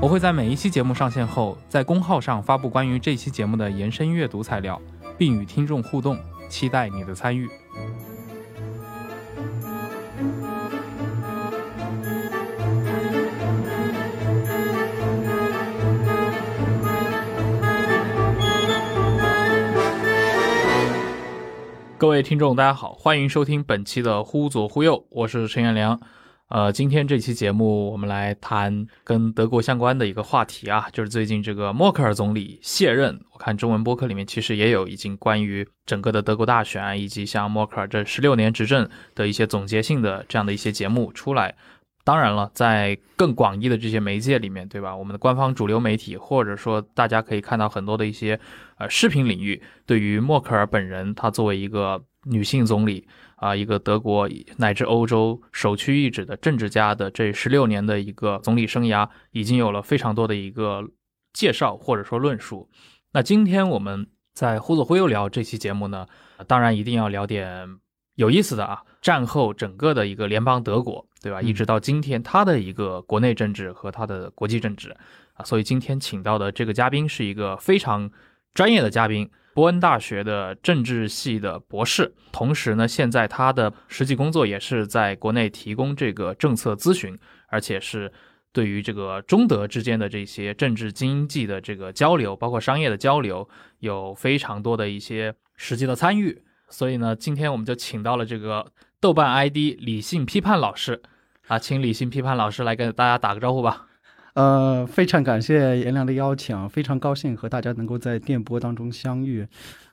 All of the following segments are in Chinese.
我会在每一期节目上线后，在公号上发布关于这期节目的延伸阅读材料，并与听众互动，期待你的参与。各位听众，大家好，欢迎收听本期的《忽左忽右》，我是陈彦良。呃，今天这期节目我们来谈跟德国相关的一个话题啊，就是最近这个默克尔总理卸任。我看中文播客里面其实也有已经关于整个的德国大选以及像默克尔这十六年执政的一些总结性的这样的一些节目出来。当然了，在更广义的这些媒介里面，对吧？我们的官方主流媒体，或者说大家可以看到很多的一些呃视频领域，对于默克尔本人，她作为一个女性总理啊，一个德国乃至欧洲首屈一指的政治家的这十六年的一个总理生涯，已经有了非常多的一个介绍或者说论述。那今天我们在忽左忽右聊这期节目呢，当然一定要聊点有意思的啊。战后整个的一个联邦德国，对吧？一直到今天，它的一个国内政治和它的国际政治啊，所以今天请到的这个嘉宾是一个非常专业的嘉宾，伯恩大学的政治系的博士，同时呢，现在他的实际工作也是在国内提供这个政策咨询，而且是对于这个中德之间的这些政治经济的这个交流，包括商业的交流，有非常多的一些实际的参与。所以呢，今天我们就请到了这个。豆瓣 ID 理性批判老师，啊，请理性批判老师来跟大家打个招呼吧。呃，非常感谢颜良的邀请，非常高兴和大家能够在电波当中相遇。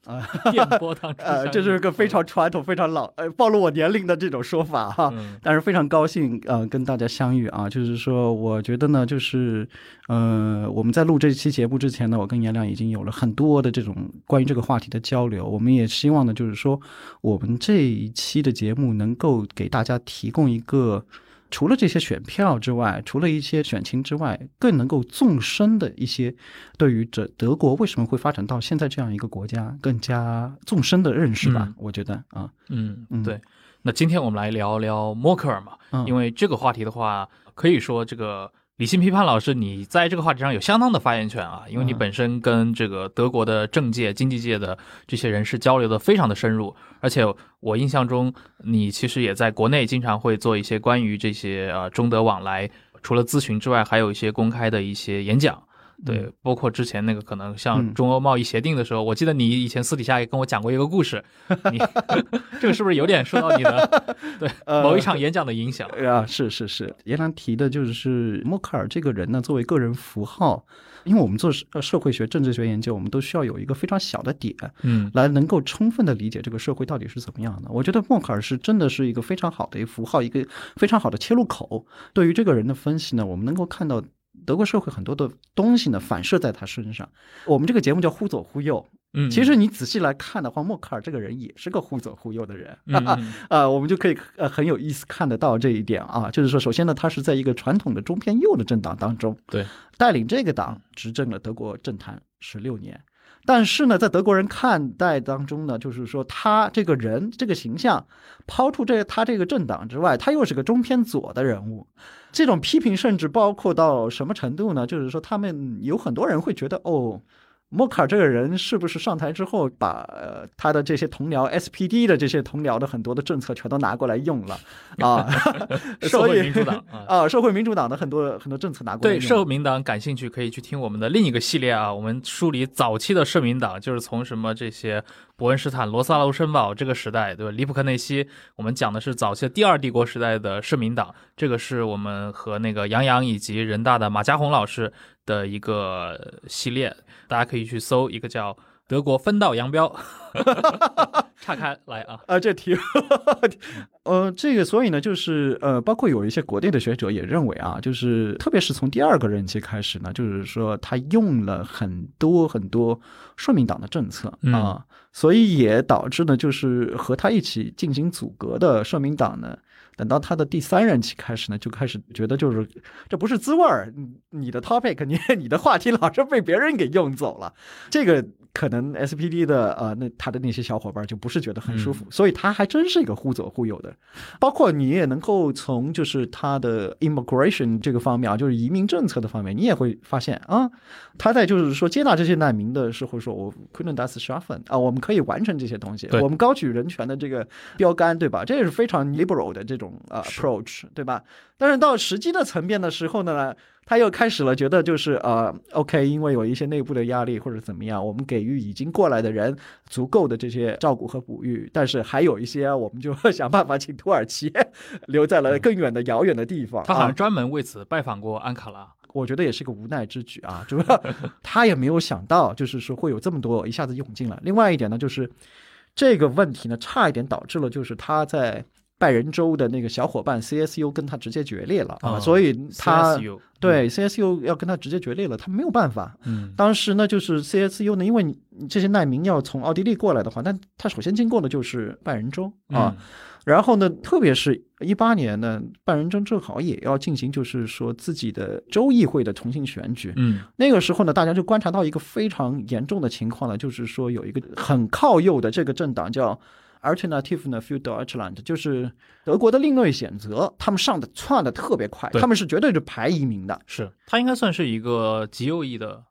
啊，电波当中，呃，这是个非常传统、非常老，呃，暴露我年龄的这种说法哈。但是非常高兴，呃，跟大家相遇啊。就是说，我觉得呢，就是，呃，我们在录这期节目之前呢，我跟颜亮已经有了很多的这种关于这个话题的交流。我们也希望呢，就是说，我们这一期的节目能够给大家提供一个。除了这些选票之外，除了一些选情之外，更能够纵深的一些对于这德国为什么会发展到现在这样一个国家更加纵深的认识吧？我觉得啊，嗯，嗯对。那今天我们来聊聊默克尔嘛，因为这个话题的话，可以说这个。理性批判老师，你在这个话题上有相当的发言权啊，因为你本身跟这个德国的政界、经济界的这些人士交流的非常的深入，而且我印象中，你其实也在国内经常会做一些关于这些呃中德往来，除了咨询之外，还有一些公开的一些演讲。对，包括之前那个可能像中欧贸易协定的时候，我记得你以前私底下也跟我讲过一个故事，你这个是不是有点受到你的 对某一场演讲的影响啊？是是是，严兰提的就是默克尔这个人呢，作为个人符号，因为我们做社社会学、政治学研究，我们都需要有一个非常小的点，嗯，来能够充分的理解这个社会到底是怎么样的。我觉得默克尔是真的是一个非常好的一个符号，一个非常好的切入口。对于这个人的分析呢，我们能够看到。德国社会很多的东西呢，反射在他身上。我们这个节目叫忽左忽右，嗯，其实你仔细来看的话，默克尔这个人也是个忽左忽右的人，啊，我们就可以呃很有意思看得到这一点啊。就是说，首先呢，他是在一个传统的中偏右的政党当中，对，带领这个党执政了德国政坛十六年。但是呢，在德国人看待当中呢，就是说他这个人这个形象，抛出这他这个政党之外，他又是个中偏左的人物。这种批评甚至包括到什么程度呢？就是说，他们有很多人会觉得，哦。默克尔这个人是不是上台之后把他的这些同僚 SPD 的这些同僚的很多的政策全都拿过来用了 啊？社会民主党 啊，社会民主党的很多很多政策拿过来。对社会民党感兴趣，可以去听我们的另一个系列啊。我们梳理早期的社民党，就是从什么这些伯恩斯坦、罗萨卢申堡这个时代，对吧？里普克内西，我们讲的是早期的第二帝国时代的社民党。这个是我们和那个杨洋以及人大的马家红老师。的一个系列，大家可以去搜一个叫德国分道扬镳。岔开来啊啊，这题，呃，这个所以呢，就是呃，包括有一些国内的学者也认为啊，就是特别是从第二个任期开始呢，就是说他用了很多很多社民党的政策啊，所以也导致呢，就是和他一起进行阻隔的社民党呢。等到他的第三任期开始呢，就开始觉得就是这不是滋味儿，你的 topic，你 你的话题老是被别人给用走了，这个。可能 SPD 的呃，那他的那些小伙伴就不是觉得很舒服，所以他还真是一个忽左忽右的。包括你也能够从就是他的 immigration 这个方面啊，就是移民政策的方面，你也会发现啊，他在就是说接纳这些难民的时候，说我 couldn't das schaffen 啊，我们可以完成这些东西，我们高举人权的这个标杆，对吧？这也是非常 liberal 的这种呃 approach，对吧？但是到实际的层面的时候呢？他又开始了，觉得就是呃，OK，因为有一些内部的压力或者怎么样，我们给予已经过来的人足够的这些照顾和哺育，但是还有一些，我们就 想办法请土耳其留在了更远的遥远的地方。他好像专门为此拜访过安卡拉，我觉得也是个无奈之举啊，主要 他也没有想到，就是说会有这么多一下子涌进来。另外一点呢，就是这个问题呢，差一点导致了，就是他在。拜仁州的那个小伙伴 CSU 跟他直接决裂了啊，所以他对 CSU 要跟他直接决裂了，他没有办法。嗯，当时呢，就是 CSU 呢，因为你这些难民要从奥地利过来的话，那他首先经过的就是拜仁州啊，然后呢，特别是一八年呢，拜仁州正好也要进行，就是说自己的州议会的重新选举。嗯，那个时候呢，大家就观察到一个非常严重的情况呢，就是说有一个很靠右的这个政党叫。Alternative 呢，für Deutschland 就是德国的另类选择，他们上的窜的特别快，他们是绝对是排移民的，是他应该算是一个极右翼的，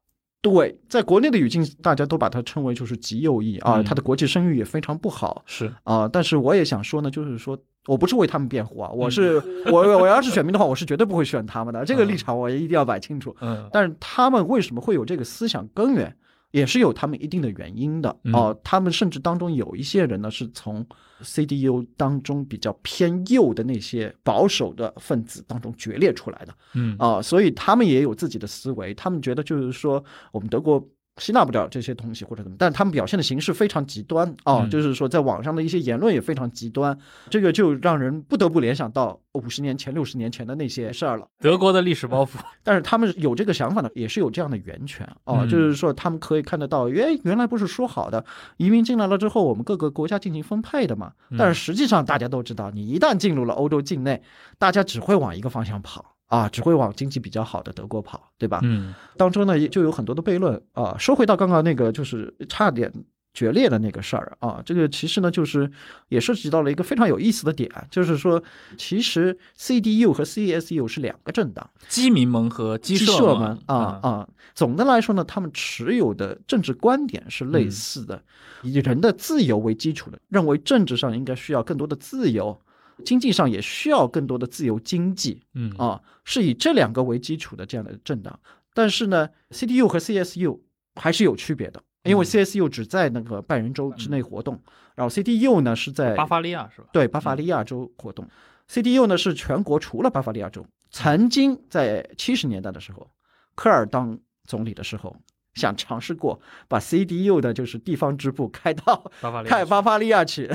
对，在国内的语境，大家都把它称为就是极右翼啊，他的国际声誉也非常不好，是。啊，但是我也想说呢，就是说我不是为他们辩护啊，我是我我要是选民的话，我是绝对不会选他们的，这个立场我也一定要摆清楚，嗯，但是他们为什么会有这个思想根源？也是有他们一定的原因的。哦，他们甚至当中有一些人呢，是从 CDU 当中比较偏右的那些保守的分子当中决裂出来的，嗯。啊，所以他们也有自己的思维，他们觉得就是说我们德国。吸纳不了这些东西或者怎么，但他们表现的形式非常极端啊，就是说在网上的一些言论也非常极端，这个就让人不得不联想到五十年前、六十年前的那些事儿了。德国的历史包袱，但是他们有这个想法呢，也是有这样的源泉啊，就是说他们可以看得到，原原来不是说好的移民进来了之后，我们各个国家进行分配的嘛？但是实际上大家都知道，你一旦进入了欧洲境内，大家只会往一个方向跑。啊，只会往经济比较好的德国跑，对吧？嗯，当中呢就有很多的悖论啊。说回到刚刚那个，就是差点决裂的那个事儿啊，这个其实呢就是也涉及到了一个非常有意思的点，就是说其实 CDU 和 CSU 是两个政党，基民盟和基社盟啊啊。总的来说呢，他们持有的政治观点是类似的，以人的自由为基础的，认为政治上应该需要更多的自由。经济上也需要更多的自由经济，嗯啊，是以这两个为基础的这样的政党。但是呢，CDU 和 CSU 还是有区别的，因为 CSU 只在那个拜仁州之内活动，然后 CDU 呢是在巴伐利亚是吧？对，巴伐利亚州活动。CDU 呢是全国除了巴伐利亚州，曾经在七十年代的时候，科尔当总理的时候。想尝试过把 CDU 的就是地方支部开到开巴伐利亚去，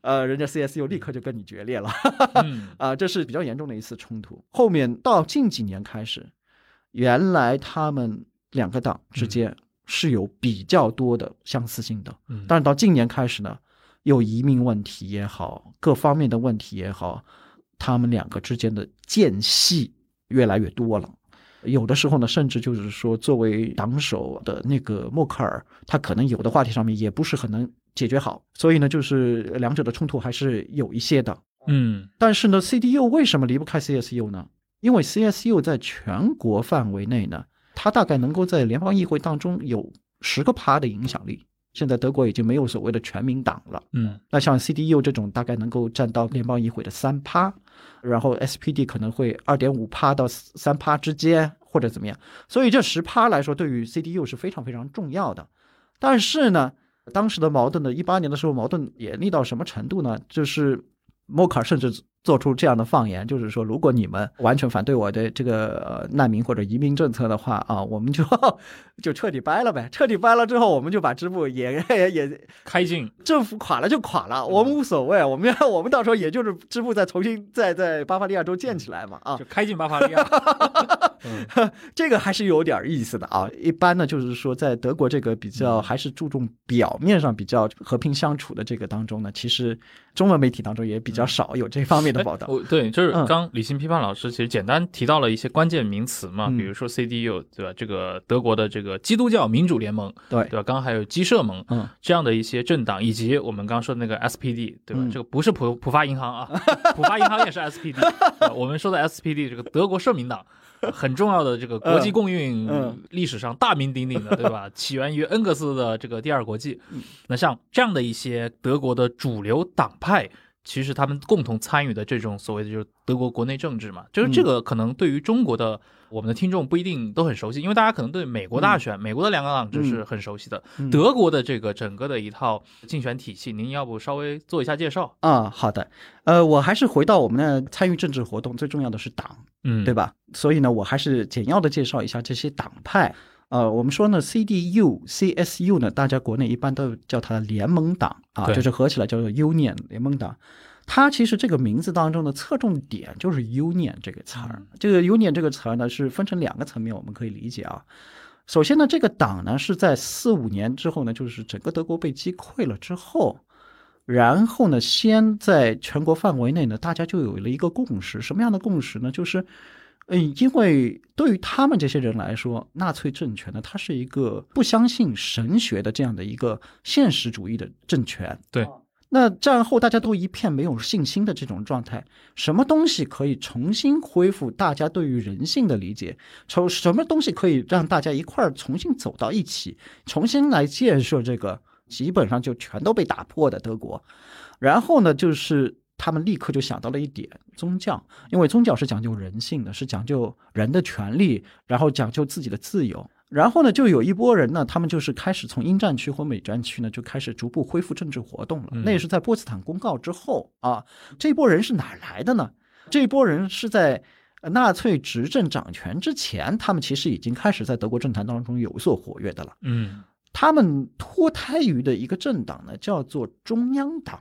呃，人家 CSU 立刻就跟你决裂了，啊，这是比较严重的一次冲突。后面到近几年开始，原来他们两个党之间是有比较多的相似性的，但是到近年开始呢，有移民问题也好，各方面的问题也好，他们两个之间的间隙越来越多了。有的时候呢，甚至就是说，作为党首的那个默克尔，他可能有的话题上面也不是很能解决好，所以呢，就是两者的冲突还是有一些的。嗯，但是呢，CDU 为什么离不开 CSU 呢？因为 CSU 在全国范围内呢，它大概能够在联邦议会当中有十个趴的影响力。现在德国已经没有所谓的全民党了。嗯，那像 CDU 这种，大概能够占到联邦议会的三趴。然后 SPD 可能会二点五趴到三趴之间，或者怎么样。所以这十趴来说，对于 CDU 是非常非常重要的。但是呢，当时的矛盾呢，一八年的时候矛盾严厉到什么程度呢？就是默克尔甚至做出这样的放言，就是说，如果你们完全反对我的这个难民或者移民政策的话啊，我们就 就彻底掰了呗。彻底掰了之后，我们就把支部也 也开进，政府垮了就垮了，我们无所谓。我们要我们到时候也就是支部再重新再在巴伐利亚州建起来嘛啊，就开进巴伐利亚。这个还是有点意思的啊。一般呢，就是说在德国这个比较还是注重表面上比较和平相处的这个当中呢，其实中文媒体当中也比较少有这方面的报道。对，就是刚理性批判老师其实简单提到了一些关键名词嘛，比如说 CDU 对吧？这个德国的这个基督教民主联盟对对吧？刚刚还有基社盟嗯这样的一些政党，以及我们刚刚说的那个 SPD 对吧？这个不是浦浦发银行啊，浦发银行也是 SPD。我们说的 SPD 这个德国社民党。很重要的这个国际共运历史上大名鼎鼎的，对吧？起源于恩格斯的这个第二国际。那像这样的一些德国的主流党派，其实他们共同参与的这种所谓的就是德国国内政治嘛，就是这个可能对于中国的。我们的听众不一定都很熟悉，因为大家可能对美国大选、美国的两个党制是很熟悉的。德国的这个整个的一套竞选体系，您要不稍微做一下介绍啊？好的，呃，我还是回到我们的参与政治活动，最重要的是党，嗯，对吧？所以呢，我还是简要的介绍一下这些党派。呃，我们说呢，CDU、CSU 呢，大家国内一般都叫它联盟党啊，就是合起来叫做 Union 联盟党。它其实这个名字当中的侧重点就是 “union” 这个词儿。这个 “union” 这个词儿呢，是分成两个层面，我们可以理解啊。首先呢，这个党呢是在四五年之后呢，就是整个德国被击溃了之后，然后呢，先在全国范围内呢，大家就有了一个共识。什么样的共识呢？就是，嗯，因为对于他们这些人来说，纳粹政权呢，它是一个不相信神学的这样的一个现实主义的政权。对。那战后大家都一片没有信心的这种状态，什么东西可以重新恢复大家对于人性的理解？从什么东西可以让大家一块儿重新走到一起，重新来建设这个基本上就全都被打破的德国？然后呢，就是他们立刻就想到了一点宗教，因为宗教是讲究人性的，是讲究人的权利，然后讲究自己的自由。然后呢，就有一波人呢，他们就是开始从英战区或美战区呢，就开始逐步恢复政治活动了。那也是在波茨坦公告之后啊。这波人是哪来的呢？这波人是在纳粹执政掌权之前，他们其实已经开始在德国政坛当中有所活跃的了。嗯，他们脱胎于的一个政党呢，叫做中央党，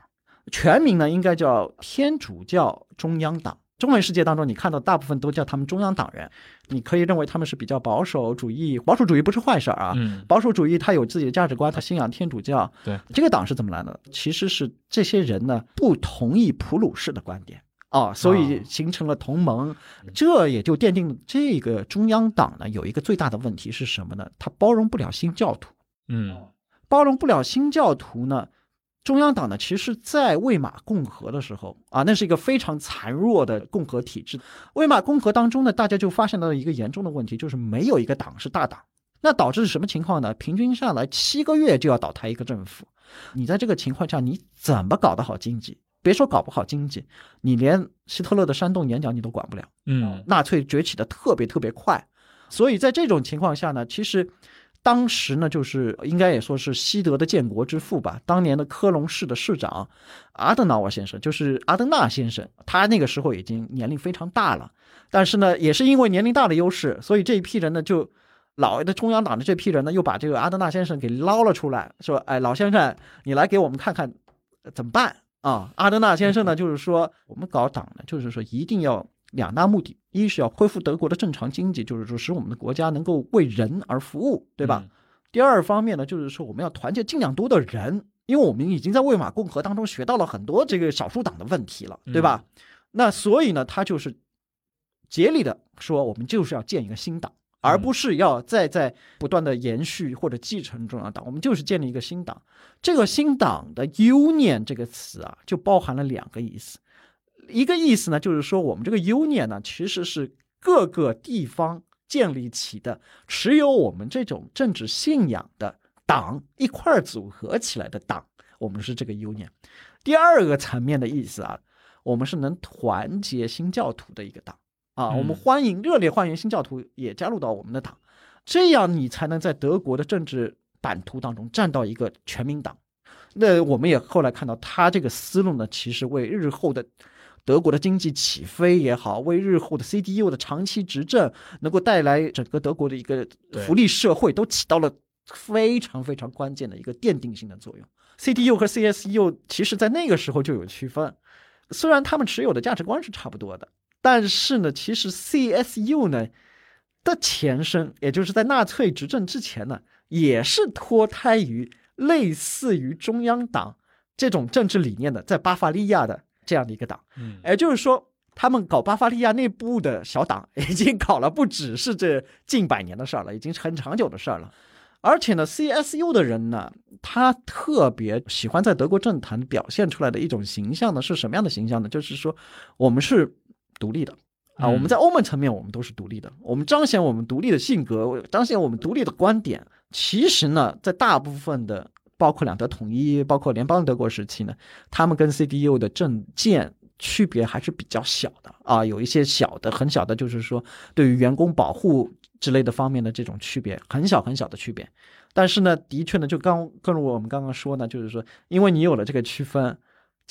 全名呢应该叫天主教中央党。中文世界当中，你看到大部分都叫他们中央党人，你可以认为他们是比较保守主义。保守主义不是坏事儿啊，保守主义他有自己的价值观，他信仰天主教。对，这个党是怎么来的？其实是这些人呢不同意普鲁士的观点啊，所以形成了同盟。这也就奠定这个中央党呢有一个最大的问题是什么呢？他包容不了新教徒。嗯，包容不了新教徒呢？中央党呢，其实，在魏玛共和的时候啊，那是一个非常残弱的共和体制。魏玛共和当中呢，大家就发现到了一个严重的问题，就是没有一个党是大党。那导致是什么情况呢？平均下来七个月就要倒台一个政府。你在这个情况下，你怎么搞得好经济？别说搞不好经济，你连希特勒的煽动演讲你都管不了。嗯，纳粹崛起的特别特别快，所以在这种情况下呢，其实。当时呢，就是应该也说是西德的建国之父吧。当年的科隆市的市长阿德瑙尔先生，就是阿德纳先生，他那个时候已经年龄非常大了。但是呢，也是因为年龄大的优势，所以这一批人呢，就老的中央党的这批人呢，又把这个阿德纳先生给捞了出来，说：“哎，老先生，你来给我们看看怎么办啊？”阿德纳先生呢，就是说我们搞党呢，就是说一定要。两大目的，一是要恢复德国的正常经济，就是说使我们的国家能够为人而服务，对吧？第二方面呢，就是说我们要团结尽量多的人，因为我们已经在魏玛共和当中学到了很多这个少数党的问题了，对吧？那所以呢，他就是竭力的说，我们就是要建一个新党，而不是要再在不断的延续或者继承中央党，我们就是建立一个新党。这个新党的 “union” 这个词啊，就包含了两个意思。一个意思呢，就是说我们这个 union 呢，其实是各个地方建立起的，持有我们这种政治信仰的党一块儿组合起来的党，我们是这个 union。第二个层面的意思啊，我们是能团结新教徒的一个党啊，我们欢迎热烈欢迎新教徒也加入到我们的党，这样你才能在德国的政治版图当中站到一个全民党。那我们也后来看到他这个思路呢，其实为日后的。德国的经济起飞也好，为日后的 CDU 的长期执政能够带来整个德国的一个福利社会，都起到了非常非常关键的一个奠定性的作用。CDU 和 CSU 其实在那个时候就有区分，虽然他们持有的价值观是差不多的，但是呢，其实 CSU 呢的前身，也就是在纳粹执政之前呢，也是脱胎于类似于中央党这种政治理念的，在巴伐利亚的。这样的一个党，嗯，也就是说，他们搞巴伐利亚内部的小党，已经搞了不只是这近百年的事儿了，已经很长久的事儿了。而且呢，CSU 的人呢，他特别喜欢在德国政坛表现出来的一种形象呢，是什么样的形象呢？就是说，我们是独立的啊，我们在欧盟层面，我们都是独立的，我们彰显我们独立的性格，彰显我们独立的观点。其实呢，在大部分的。包括两德统一，包括联邦德国时期呢，他们跟 CDU 的政见区别还是比较小的啊，有一些小的、很小的，就是说对于员工保护之类的方面的这种区别，很小很小的区别。但是呢，的确呢，就刚，正如我们刚刚说呢，就是说，因为你有了这个区分。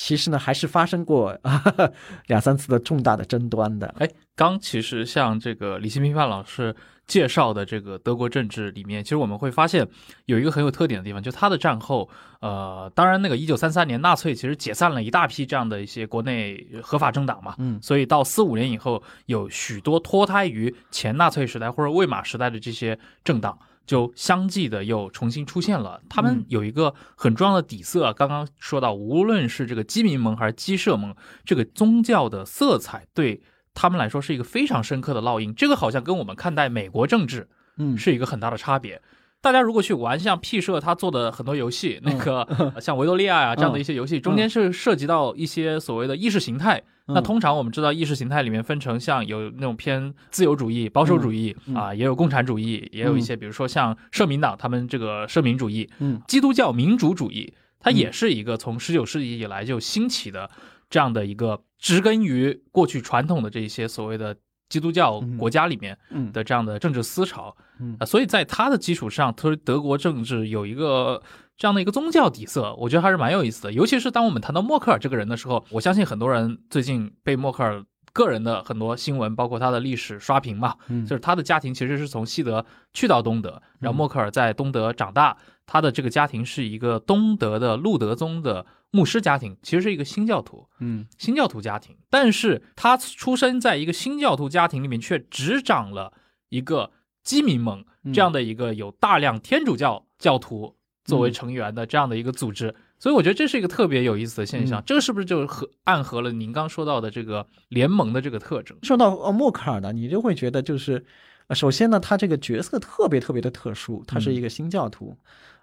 其实呢，还是发生过 两三次的重大的争端的。哎，刚其实像这个李新平范老师介绍的这个德国政治里面，其实我们会发现有一个很有特点的地方，就他的战后，呃，当然那个一九三三年纳粹其实解散了一大批这样的一些国内合法政党嘛，嗯，所以到四五年以后，有许多脱胎于前纳粹时代或者魏玛时代的这些政党。就相继的又重新出现了，他们有一个很重要的底色。刚刚说到，无论是这个基民盟还是基社盟，这个宗教的色彩对他们来说是一个非常深刻的烙印。这个好像跟我们看待美国政治，嗯，是一个很大的差别。大家如果去玩像 P 社他做的很多游戏，那个像维多利亚呀这样的一些游戏，中间是涉及到一些所谓的意识形态。那通常我们知道意识形态里面分成像有那种偏自由主义、保守主义啊，也有共产主义，也有一些比如说像社民党他们这个社民主义，嗯，基督教民主主义，它也是一个从十九世纪以来就兴起的这样的一个植根于过去传统的这些所谓的。基督教国家里面的这样的政治思潮，啊，所以在他的基础上，特德国政治有一个这样的一个宗教底色，我觉得还是蛮有意思的。尤其是当我们谈到默克尔这个人的时候，我相信很多人最近被默克尔个人的很多新闻，包括他的历史刷屏嘛，就是他的家庭其实是从西德去到东德，然后默克尔在东德长大，他的这个家庭是一个东德的路德宗的。牧师家庭其实是一个新教徒，嗯，新教徒家庭，但是他出生在一个新教徒家庭里面，却执掌了一个基民盟这样的一个有大量天主教教徒作为成员的这样的一个组织，所以我觉得这是一个特别有意思的现象。这个是不是就和暗合了您刚说到的这个联盟的这个特征？说到呃默克尔呢，你就会觉得就是，首先呢，他这个角色特别特别的特殊，他是一个新教徒，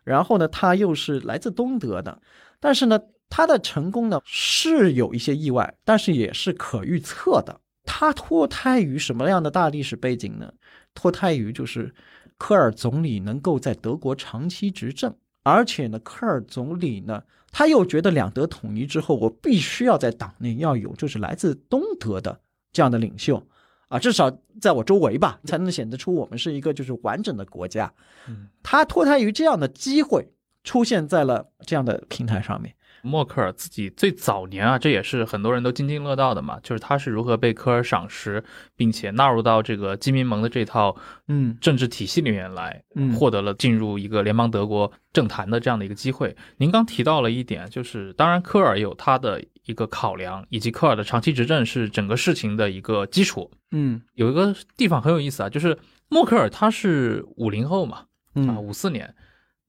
然后呢，他又是来自东德的，但是呢。他的成功呢是有一些意外，但是也是可预测的。他脱胎于什么样的大历史背景呢？脱胎于就是科尔总理能够在德国长期执政，而且呢，科尔总理呢他又觉得两德统一之后，我必须要在党内要有就是来自东德的这样的领袖啊，至少在我周围吧，才能显得出我们是一个就是完整的国家。嗯，他脱胎于这样的机会，出现在了这样的平台上面。默克尔自己最早年啊，这也是很多人都津津乐道的嘛，就是他是如何被科尔赏识，并且纳入到这个基民盟的这套嗯政治体系里面来，嗯获得了进入一个联邦德国政坛的这样的一个机会。您刚提到了一点，就是当然科尔有他的一个考量，以及科尔的长期执政是整个事情的一个基础。嗯，有一个地方很有意思啊，就是默克尔他是五零后嘛，啊五四年。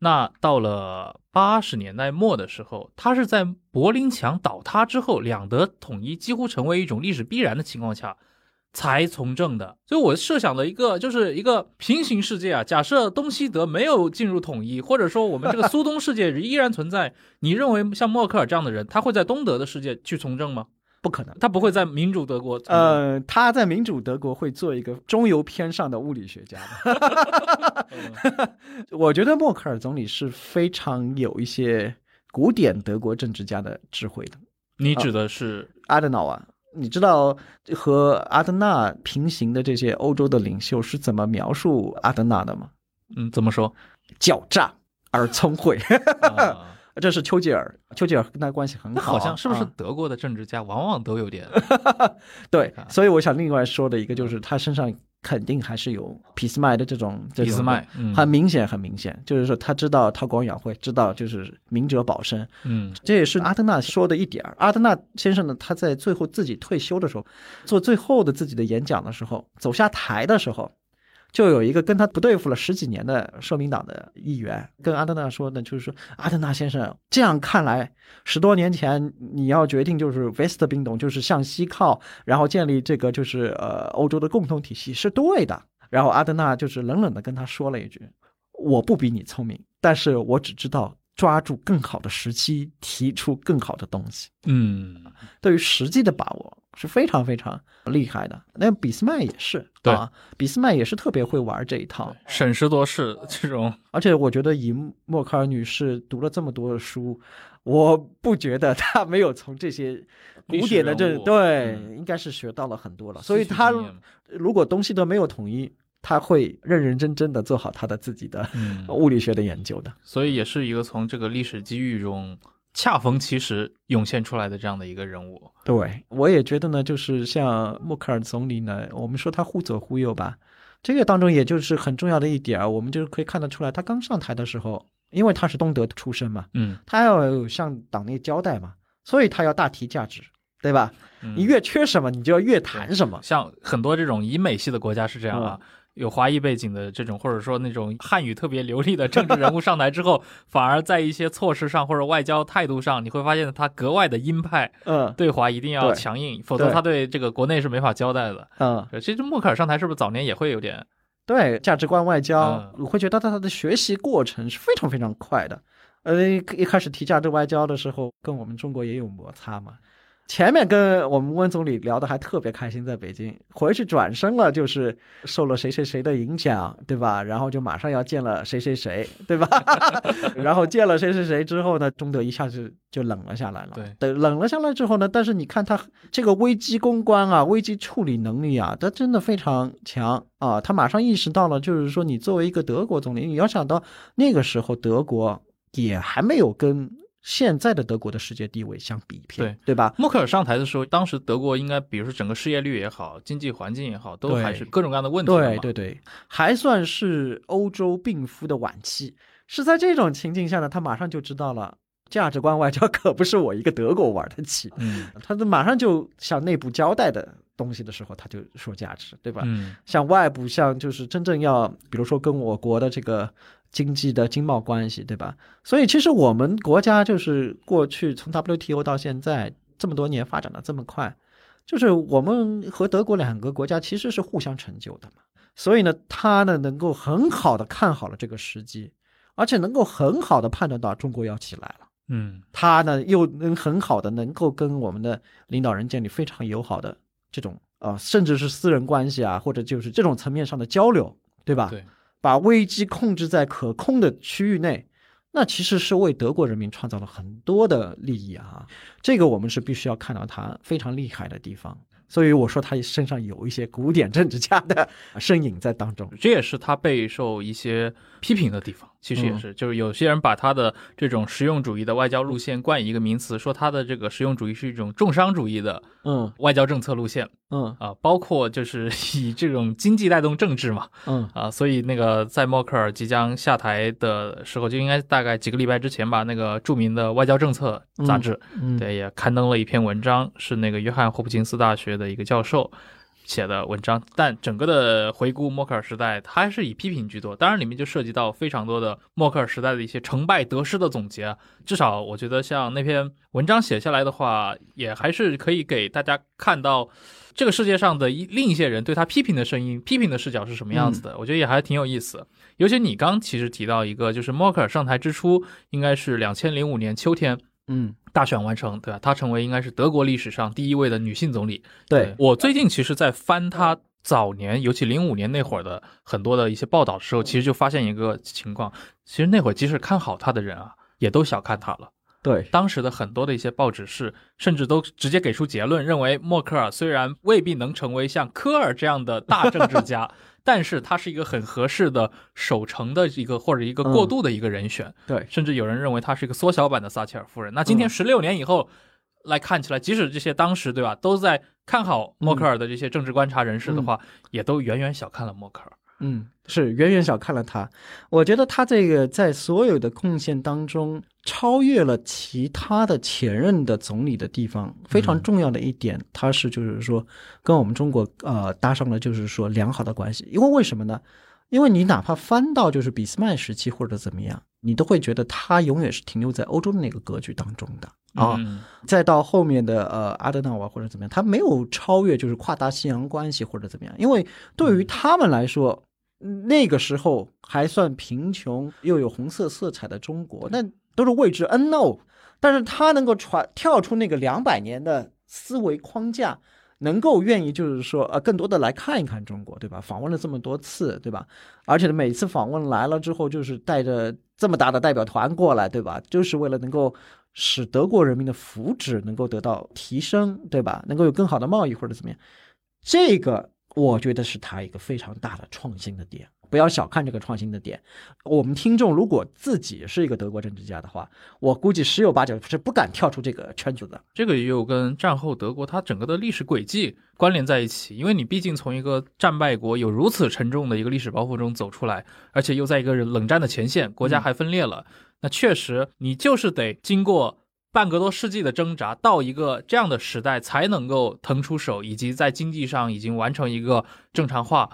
那到了八十年代末的时候，他是在柏林墙倒塌之后，两德统一几乎成为一种历史必然的情况下，才从政的。所以我设想的一个就是一个平行世界啊。假设东西德没有进入统一，或者说我们这个苏东世界 依然存在，你认为像默克尔这样的人，他会在东德的世界去从政吗？不可能，他不会在民主德国。呃，他在民主德国会做一个中游偏上的物理学家。我觉得默克尔总理是非常有一些古典德国政治家的智慧的。你指的是阿德瑙啊？你知道和阿德纳平行的这些欧洲的领袖是怎么描述阿德纳的吗？嗯，怎么说？狡诈而聪慧。这是丘吉尔，丘吉尔跟他关系很好。好像是不是德国的政治家往往都有点？对，所以我想另外说的一个就是他身上。肯定还是有俾斯麦的这种，俾斯麦，很明显，很明显，就是说他知道韬光养晦，知道就是明哲保身，嗯，这也是阿德纳说的一点。阿德纳先生呢，他在最后自己退休的时候，做最后的自己的演讲的时候，走下台的时候。就有一个跟他不对付了十几年的社民党的议员，跟阿德纳说呢，就是说阿德纳先生，这样看来，十多年前你要决定就是 West 冰冻，就是向西靠，然后建立这个就是呃欧洲的共同体系是对的。然后阿德纳就是冷冷的跟他说了一句：“我不比你聪明，但是我只知道抓住更好的时机，提出更好的东西。”嗯，对于实际的把握。是非常非常厉害的，那俾斯麦也是，对，俾斯麦也是特别会玩这一套，审时度势这种。而且我觉得以默克尔女士读了这么多的书，我不觉得她没有从这些古典的这对，应该是学到了很多了。所以她如果东西都没有统一，她会认认真真的做好他的自己的 物理学的研究的。所以也是一个从这个历史机遇中。恰逢其时涌现出来的这样的一个人物，对我也觉得呢，就是像默克尔总理呢，我们说他忽左忽右吧，这个当中也就是很重要的一点，我们就是可以看得出来，他刚上台的时候，因为他是东德出身嘛，嗯，他要向党内交代嘛，所以他要大提价值，对吧？你越缺什么，你就要越谈什么。像很多这种以美系的国家是这样啊。有华裔背景的这种，或者说那种汉语特别流利的政治人物上台之后，反而在一些措施上或者外交态度上，你会发现他格外的鹰派，嗯，对华一定要强硬，否则他对这个国内是没法交代的，嗯。其实默克尔上台是不是早年也会有点对价值观外交？我会觉得他他的学习过程是非常非常快的，呃，一开始提价值外交的时候，跟我们中国也有摩擦嘛。前面跟我们温总理聊的还特别开心，在北京回去转身了，就是受了谁谁谁的影响，对吧？然后就马上要见了谁谁谁，对吧？然后见了谁谁谁之后呢，中德一下子就冷了下来了。对，冷了下来之后呢，但是你看他这个危机公关啊，危机处理能力啊，他真的非常强啊！他马上意识到了，就是说你作为一个德国总理，你要想到那个时候德国也还没有跟。现在的德国的世界地位相比拼，对对吧？默克尔上台的时候，当时德国应该，比如说整个失业率也好，经济环境也好，都还是各种各样的问题。对对对，还算是欧洲病夫的晚期。是在这种情境下呢，他马上就知道了价值观外交可不是我一个德国玩得起。嗯，他就马上就向内部交代的东西的时候，他就说价值，对吧？嗯，向外部，像就是真正要，比如说跟我国的这个。经济的经贸关系，对吧？所以其实我们国家就是过去从 WTO 到现在这么多年发展的这么快，就是我们和德国两个国家其实是互相成就的嘛。所以呢，他呢能够很好的看好了这个时机，而且能够很好的判断到中国要起来了。嗯，他呢又能很好的能够跟我们的领导人建立非常友好的这种啊，甚至是私人关系啊，或者就是这种层面上的交流，对吧？对。把危机控制在可控的区域内，那其实是为德国人民创造了很多的利益啊！这个我们是必须要看到他非常厉害的地方。所以我说他身上有一些古典政治家的 身影在当中，这也是他备受一些批评的地方。其实也是，就是有些人把他的这种实用主义的外交路线冠以一个名词，说他的这个实用主义是一种重商主义的嗯。外交政策路线，嗯。啊，包括就是 以这种经济带动政治嘛，嗯。啊，所以那个在默克尔即将下台的时候，就应该大概几个礼拜之前吧，那个著名的外交政策杂志，对，也刊登了一篇文章，是那个约翰霍普金斯大学的一个教授。写的文章，但整个的回顾默克尔时代，他还是以批评居多。当然，里面就涉及到非常多的默克尔时代的一些成败得失的总结。至少，我觉得像那篇文章写下来的话，也还是可以给大家看到这个世界上的一另一些人对他批评的声音、批评的视角是什么样子的。我觉得也还挺有意思。尤其你刚其实提到一个，就是默克尔上台之初，应该是两千零五年秋天。嗯，大选完成，对吧？她成为应该是德国历史上第一位的女性总理。对我最近其实，在翻她早年，尤其零五年那会儿的很多的一些报道的时候，其实就发现一个情况，其实那会儿即使看好她的人啊，也都小看她了。对，当时的很多的一些报纸是，甚至都直接给出结论，认为默克尔虽然未必能成为像科尔这样的大政治家，但是他是一个很合适的守成的一个或者一个过渡的一个人选。对，甚至有人认为他是一个缩小版的撒切尔夫人。那今天十六年以后来看起来，即使这些当时对吧都在看好默克尔的这些政治观察人士的话，也都远远小看了默克尔。嗯，是远远小看了他。我觉得他这个在所有的贡献当中，超越了其他的前任的总理的地方，非常重要的一点，他是就是说跟我们中国呃搭上了就是说良好的关系。因为为什么呢？因为你哪怕翻到就是俾斯麦时期或者怎么样，你都会觉得他永远是停留在欧洲的那个格局当中的啊。再到后面的呃阿德纳瓦或者怎么样，他没有超越就是跨大西洋关系或者怎么样，因为对于他们来说。那个时候还算贫穷又有红色色彩的中国，那都是未知 unknown。但是他能够传跳出那个两百年的思维框架，能够愿意就是说呃更多的来看一看中国，对吧？访问了这么多次，对吧？而且每次访问来了之后，就是带着这么大的代表团过来，对吧？就是为了能够使德国人民的福祉能够得到提升，对吧？能够有更好的贸易或者怎么样，这个。我觉得是他一个非常大的创新的点，不要小看这个创新的点。我们听众如果自己是一个德国政治家的话，我估计十有八九是不敢跳出这个圈子的。这个也有跟战后德国它整个的历史轨迹关联在一起，因为你毕竟从一个战败国有如此沉重的一个历史包袱中走出来，而且又在一个冷战的前线，国家还分裂了，那确实你就是得经过。半个多世纪的挣扎，到一个这样的时代才能够腾出手，以及在经济上已经完成一个正常化，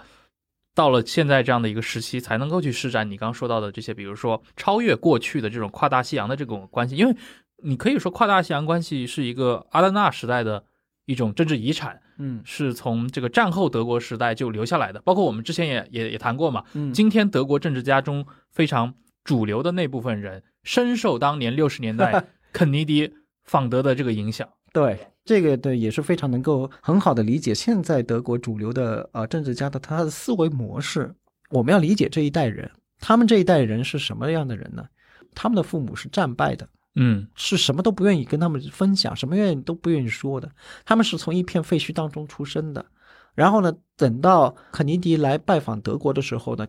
到了现在这样的一个时期，才能够去施展你刚说到的这些，比如说超越过去的这种跨大西洋的这种关系，因为你可以说跨大西洋关系是一个阿德纳时代的一种政治遗产，嗯，是从这个战后德国时代就留下来的，包括我们之前也也也谈过嘛，嗯，今天德国政治家中非常主流的那部分人，深受当年六十年代。肯尼迪访德的这个影响，对这个对也是非常能够很好的理解现在德国主流的呃政治家的他的思维模式。我们要理解这一代人，他们这一代人是什么样的人呢？他们的父母是战败的，嗯，是什么都不愿意跟他们分享，什么愿意都不愿意说的。他们是从一片废墟当中出生的，然后呢，等到肯尼迪来拜访德国的时候呢。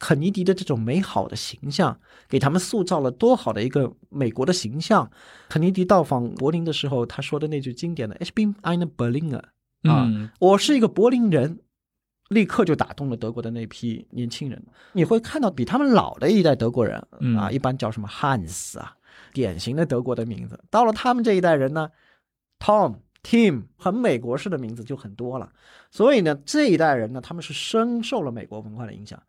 肯尼迪的这种美好的形象，给他们塑造了多好的一个美国的形象。肯尼迪到访柏林的时候，他说的那句经典的 “Ich bin ein Berliner”，啊，我是一个柏林人，立刻就打动了德国的那批年轻人。你会看到比他们老的一代德国人，啊，一般叫什么汉斯啊，典型的德国的名字。到了他们这一代人呢，Tom、Tim，很美国式的名字就很多了。所以呢，这一代人呢，他们是深受了美国文化的影响。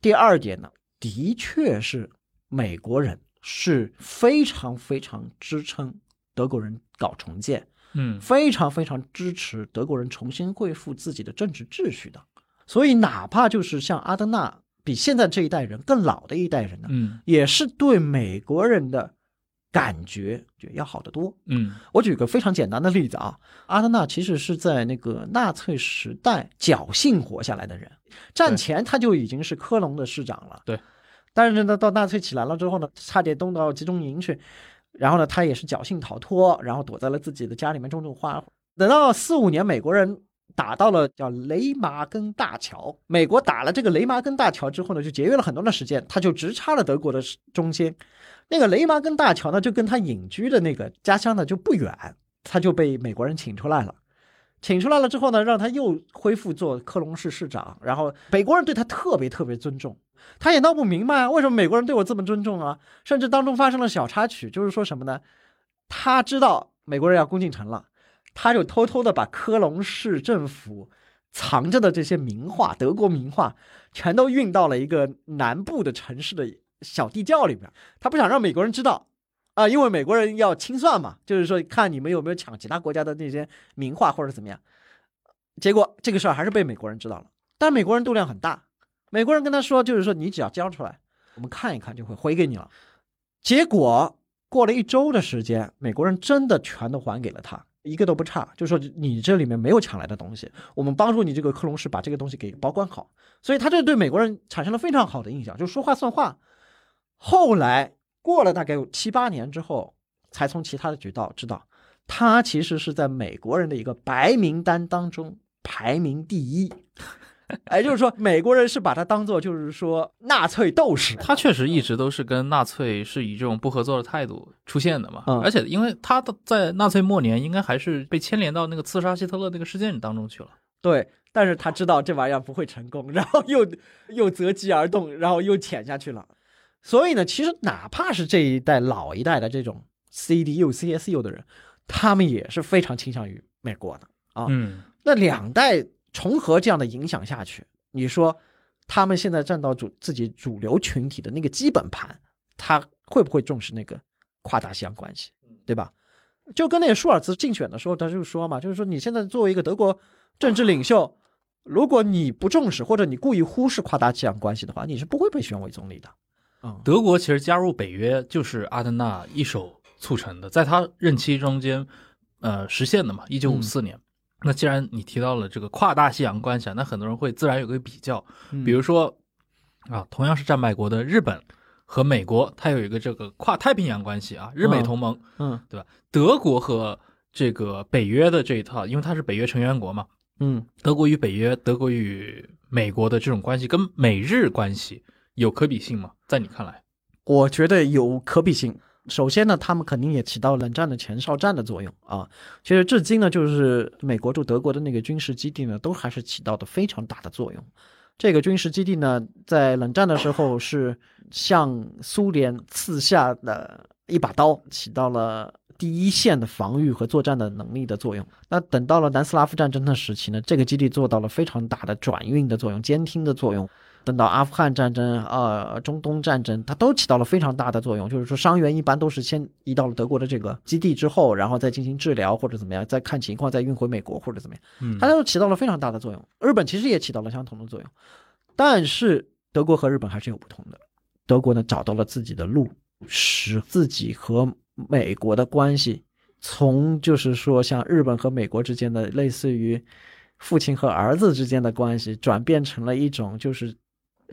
第二点呢，的确是美国人是非常非常支撑德国人搞重建，嗯，非常非常支持德国人重新恢复自己的政治秩序的。所以，哪怕就是像阿登纳比现在这一代人更老的一代人呢，嗯，也是对美国人的。感觉就要好得多。嗯，我举个非常简单的例子啊，阿德纳其实是在那个纳粹时代侥幸活下来的人，战前他就已经是科隆的市长了。对，但是呢，到纳粹起来了之后呢，差点冻到集中营去，然后呢，他也是侥幸逃脱，然后躲在了自己的家里面种种花。等到四五年，美国人打到了叫雷马根大桥，美国打了这个雷麻根大桥之后呢，就节约了很多的时间，他就直插了德国的中间。那个雷马根大桥呢，就跟他隐居的那个家乡呢就不远，他就被美国人请出来了。请出来了之后呢，让他又恢复做科隆市市长，然后美国人对他特别特别尊重。他也闹不明白为什么美国人对我这么尊重啊，甚至当中发生了小插曲，就是说什么呢？他知道美国人要攻进城了，他就偷偷的把科隆市政府藏着的这些名画，德国名画，全都运到了一个南部的城市的。小地窖里面，他不想让美国人知道，啊，因为美国人要清算嘛，就是说看你们有没有抢其他国家的那些名画或者怎么样。结果这个事儿还是被美国人知道了，但美国人度量很大，美国人跟他说，就是说你只要交出来，我们看一看就会回给你了。结果过了一周的时间，美国人真的全都还给了他，一个都不差，就说你这里面没有抢来的东西，我们帮助你这个克隆市把这个东西给保管好，所以他这对美国人产生了非常好的印象，就说话算话。后来过了大概有七八年之后，才从其他的渠道知道，他其实是在美国人的一个白名单当中排名第一。哎，就是说，美国人是把他当做就是说纳粹斗士。他确实一直都是跟纳粹是以这种不合作的态度出现的嘛。而且，因为他的在纳粹末年，应该还是被牵连到那个刺杀希特勒那个事件当中去了。对，但是他知道这玩意儿不会成功，然后又又择机而动，然后又潜下去了。所以呢，其实哪怕是这一代老一代的这种 CDU、CSU 的人，他们也是非常倾向于美国的啊。嗯，那两代。重合这样的影响下去，你说他们现在站到主自己主流群体的那个基本盘，他会不会重视那个跨大西洋关系，对吧？就跟那个舒尔茨竞选的时候，他就说嘛，就是说你现在作为一个德国政治领袖，如果你不重视或者你故意忽视跨大西洋关系的话，你是不会被选为总理的。嗯，德国其实加入北约就是阿登纳一手促成的，在他任期中间，呃，实现的嘛，一九五四年。那既然你提到了这个跨大西洋关系啊，那很多人会自然有个比较，比如说啊，同样是战败国的日本和美国，它有一个这个跨太平洋关系啊，日美同盟，嗯，对吧？德国和这个北约的这一套，因为它是北约成员国嘛，嗯，德国与北约、德国与美国的这种关系跟美日关系有可比性吗？在你看来，我觉得有可比性。首先呢，他们肯定也起到冷战的前哨战的作用啊。其实至今呢，就是美国驻德国的那个军事基地呢，都还是起到的非常大的作用。这个军事基地呢，在冷战的时候是向苏联刺下的一把刀，起到了第一线的防御和作战的能力的作用。那等到了南斯拉夫战争的时期呢，这个基地做到了非常大的转运的作用、监听的作用。等到阿富汗战争、呃中东战争，它都起到了非常大的作用。就是说，伤员一般都是先移到了德国的这个基地之后，然后再进行治疗或者怎么样，再看情况再运回美国或者怎么样。嗯，它都起到了非常大的作用。日本其实也起到了相同的作用，但是德国和日本还是有不同的。德国呢找到了自己的路，使自己和美国的关系从就是说像日本和美国之间的类似于父亲和儿子之间的关系，转变成了一种就是。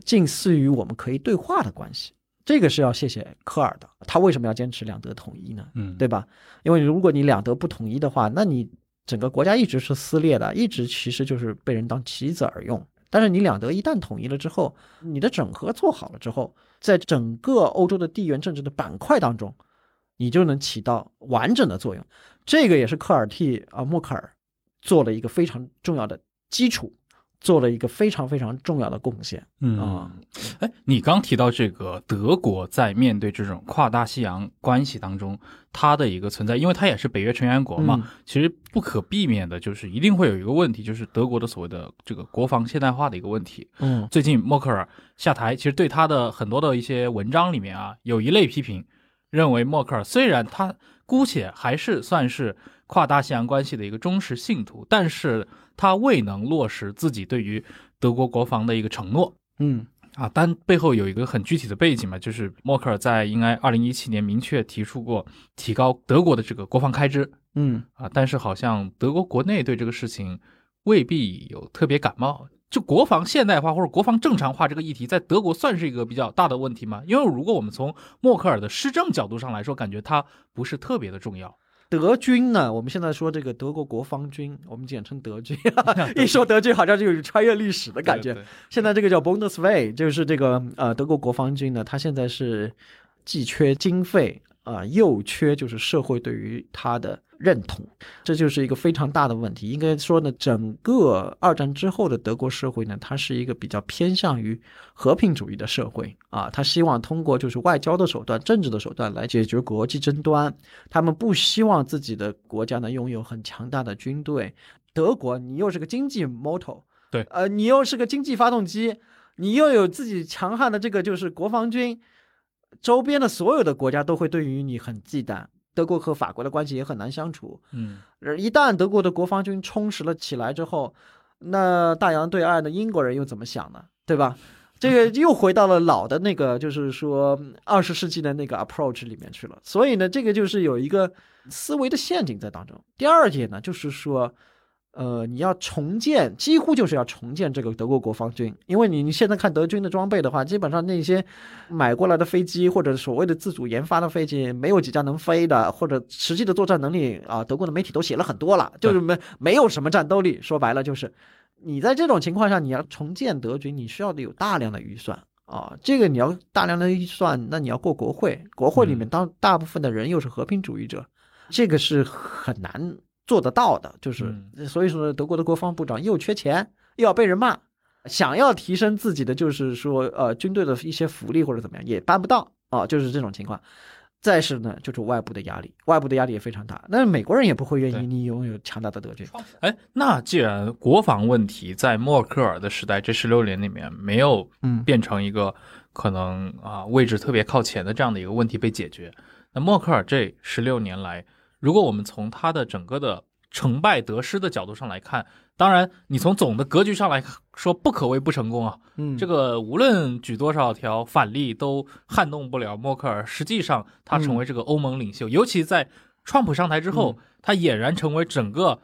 近似于我们可以对话的关系，这个是要谢谢科尔的。他为什么要坚持两德统一呢？嗯，对吧？因为如果你两德不统一的话，那你整个国家一直是撕裂的，一直其实就是被人当棋子而用。但是你两德一旦统一了之后，你的整合做好了之后，在整个欧洲的地缘政治的板块当中，你就能起到完整的作用。这个也是科尔替啊默克尔做了一个非常重要的基础。做了一个非常非常重要的贡献，嗯啊，哎，你刚提到这个德国在面对这种跨大西洋关系当中，它的一个存在，因为它也是北约成员国嘛，其实不可避免的就是一定会有一个问题，就是德国的所谓的这个国防现代化的一个问题。嗯，最近默克尔下台，其实对他的很多的一些文章里面啊，有一类批评，认为默克尔虽然他姑且还是算是跨大西洋关系的一个忠实信徒，但是。他未能落实自己对于德国国防的一个承诺，嗯啊，但背后有一个很具体的背景嘛，就是默克尔在应该二零一七年明确提出过提高德国的这个国防开支，嗯啊，但是好像德国国内对这个事情未必有特别感冒。就国防现代化或者国防正常化这个议题，在德国算是一个比较大的问题吗？因为如果我们从默克尔的施政角度上来说，感觉它不是特别的重要。德军呢？我们现在说这个德国国防军，我们简称德军。一说德军，好像就有穿越历史的感觉。现在这个叫 Bundeswehr，就是这个呃德国国防军呢，它现在是既缺经费啊，又缺就是社会对于它的。认同，这就是一个非常大的问题。应该说呢，整个二战之后的德国社会呢，它是一个比较偏向于和平主义的社会啊。他希望通过就是外交的手段、政治的手段来解决国际争端。他们不希望自己的国家呢拥有很强大的军队。德国，你又是个经济 motor，对，呃，你又是个经济发动机，你又有自己强悍的这个就是国防军，周边的所有的国家都会对于你很忌惮。德国和法国的关系也很难相处。嗯，一旦德国的国防军充实了起来之后，那大洋对岸的英国人又怎么想呢？对吧？这个又回到了老的那个，就是说二十世纪的那个 approach 里面去了。所以呢，这个就是有一个思维的陷阱在当中。第二点呢，就是说，呃，你要重建，几乎就是要重建这个德国国防军，因为你你现在看德军的装备的话，基本上那些买过来的飞机或者所谓的自主研发的飞机，没有几架能飞的，或者实际的作战能力啊，德国的媒体都写了很多了，就是没没有什么战斗力。说白了就是，你在这种情况下，你要重建德军，你需要的有大量的预算啊，这个你要大量的预算，那你要过国会，国会里面当大部分的人又是和平主义者，这个是很难。做得到的，就是所以说，德国的国防部长又缺钱，又要被人骂，想要提升自己的，就是说，呃，军队的一些福利或者怎么样，也办不到啊，就是这种情况。再是呢，就是外部的压力，外部的压力也非常大。那美国人也不会愿意你拥有强大的德军。哎，那既然国防问题在默克尔的时代这十六年里面没有变成一个可能啊位置特别靠前的这样的一个问题被解决，那默克尔这十六年来。如果我们从他的整个的成败得失的角度上来看，当然，你从总的格局上来说，不可谓不成功啊。嗯，这个无论举多少条反例，都撼动不了默克尔。实际上，他成为这个欧盟领袖，尤其在川普上台之后，他俨然成为整个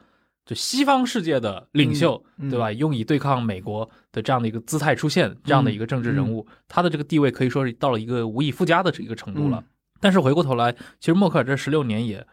就西方世界的领袖，对吧？用以对抗美国的这样的一个姿态出现，这样的一个政治人物，他的这个地位可以说是到了一个无以复加的这一个程度了。但是回过头来，其实默克尔这十六年也。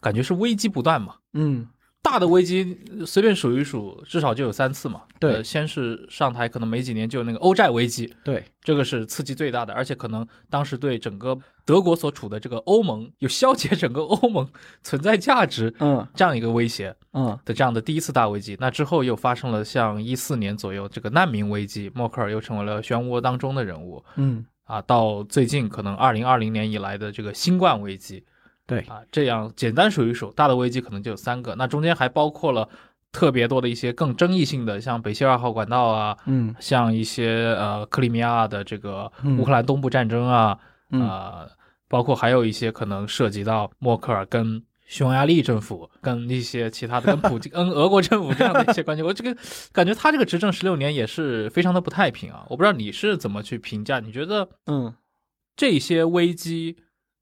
感觉是危机不断嘛，嗯，大的危机随便数一数，至少就有三次嘛。对，先是上台，可能没几年就有那个欧债危机，对，这个是刺激最大的，而且可能当时对整个德国所处的这个欧盟，有消解整个欧盟 存在价值，嗯，这样一个威胁，嗯的这样的第一次大危机。那之后又发生了像一四年左右这个难民危机，默克尔又成为了漩涡当中的人物，嗯，啊，到最近可能二零二零年以来的这个新冠危机。对啊，这样简单数一数，大的危机可能就有三个。那中间还包括了特别多的一些更争议性的，像北溪二号管道啊，嗯，像一些呃克里米亚的这个乌克兰东部战争啊，啊，包括还有一些可能涉及到默克尔跟匈牙利政府、跟一些其他的跟普京、跟俄国政府这样的一些关系。我这个感觉他这个执政十六年也是非常的不太平啊。我不知道你是怎么去评价？你觉得嗯，这些危机？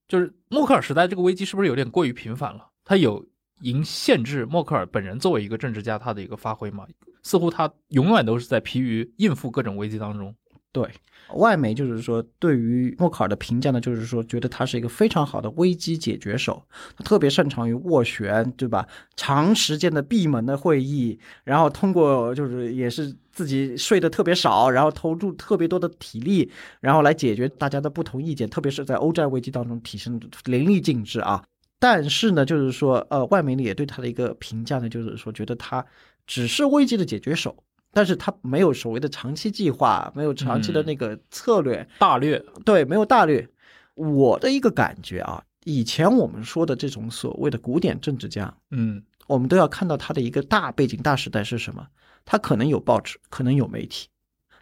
就是默克尔时代这个危机是不是有点过于频繁了？他有影限制默克尔本人作为一个政治家他的一个发挥吗？似乎他永远都是在疲于应付各种危机当中。对外媒就是说，对于默克尔的评价呢，就是说觉得他是一个非常好的危机解决手，他特别擅长于斡旋，对吧？长时间的闭门的会议，然后通过就是也是自己睡得特别少，然后投入特别多的体力，然后来解决大家的不同意见，特别是在欧债危机当中体现淋漓尽致啊。但是呢，就是说，呃，外媒呢也对他的一个评价呢，就是说觉得他只是危机的解决手。但是他没有所谓的长期计划，没有长期的那个策略大略，对，没有大略。我的一个感觉啊，以前我们说的这种所谓的古典政治家，嗯，我们都要看到他的一个大背景、大时代是什么？他可能有报纸，可能有媒体，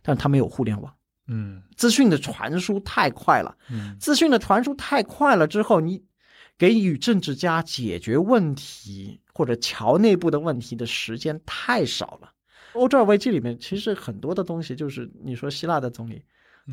但是他没有互联网，嗯，资讯的传输太快了，嗯，资讯的传输太快了之后，你给予政治家解决问题或者桥内部的问题的时间太少了。欧洲危机里面，其实很多的东西就是你说希腊的总理，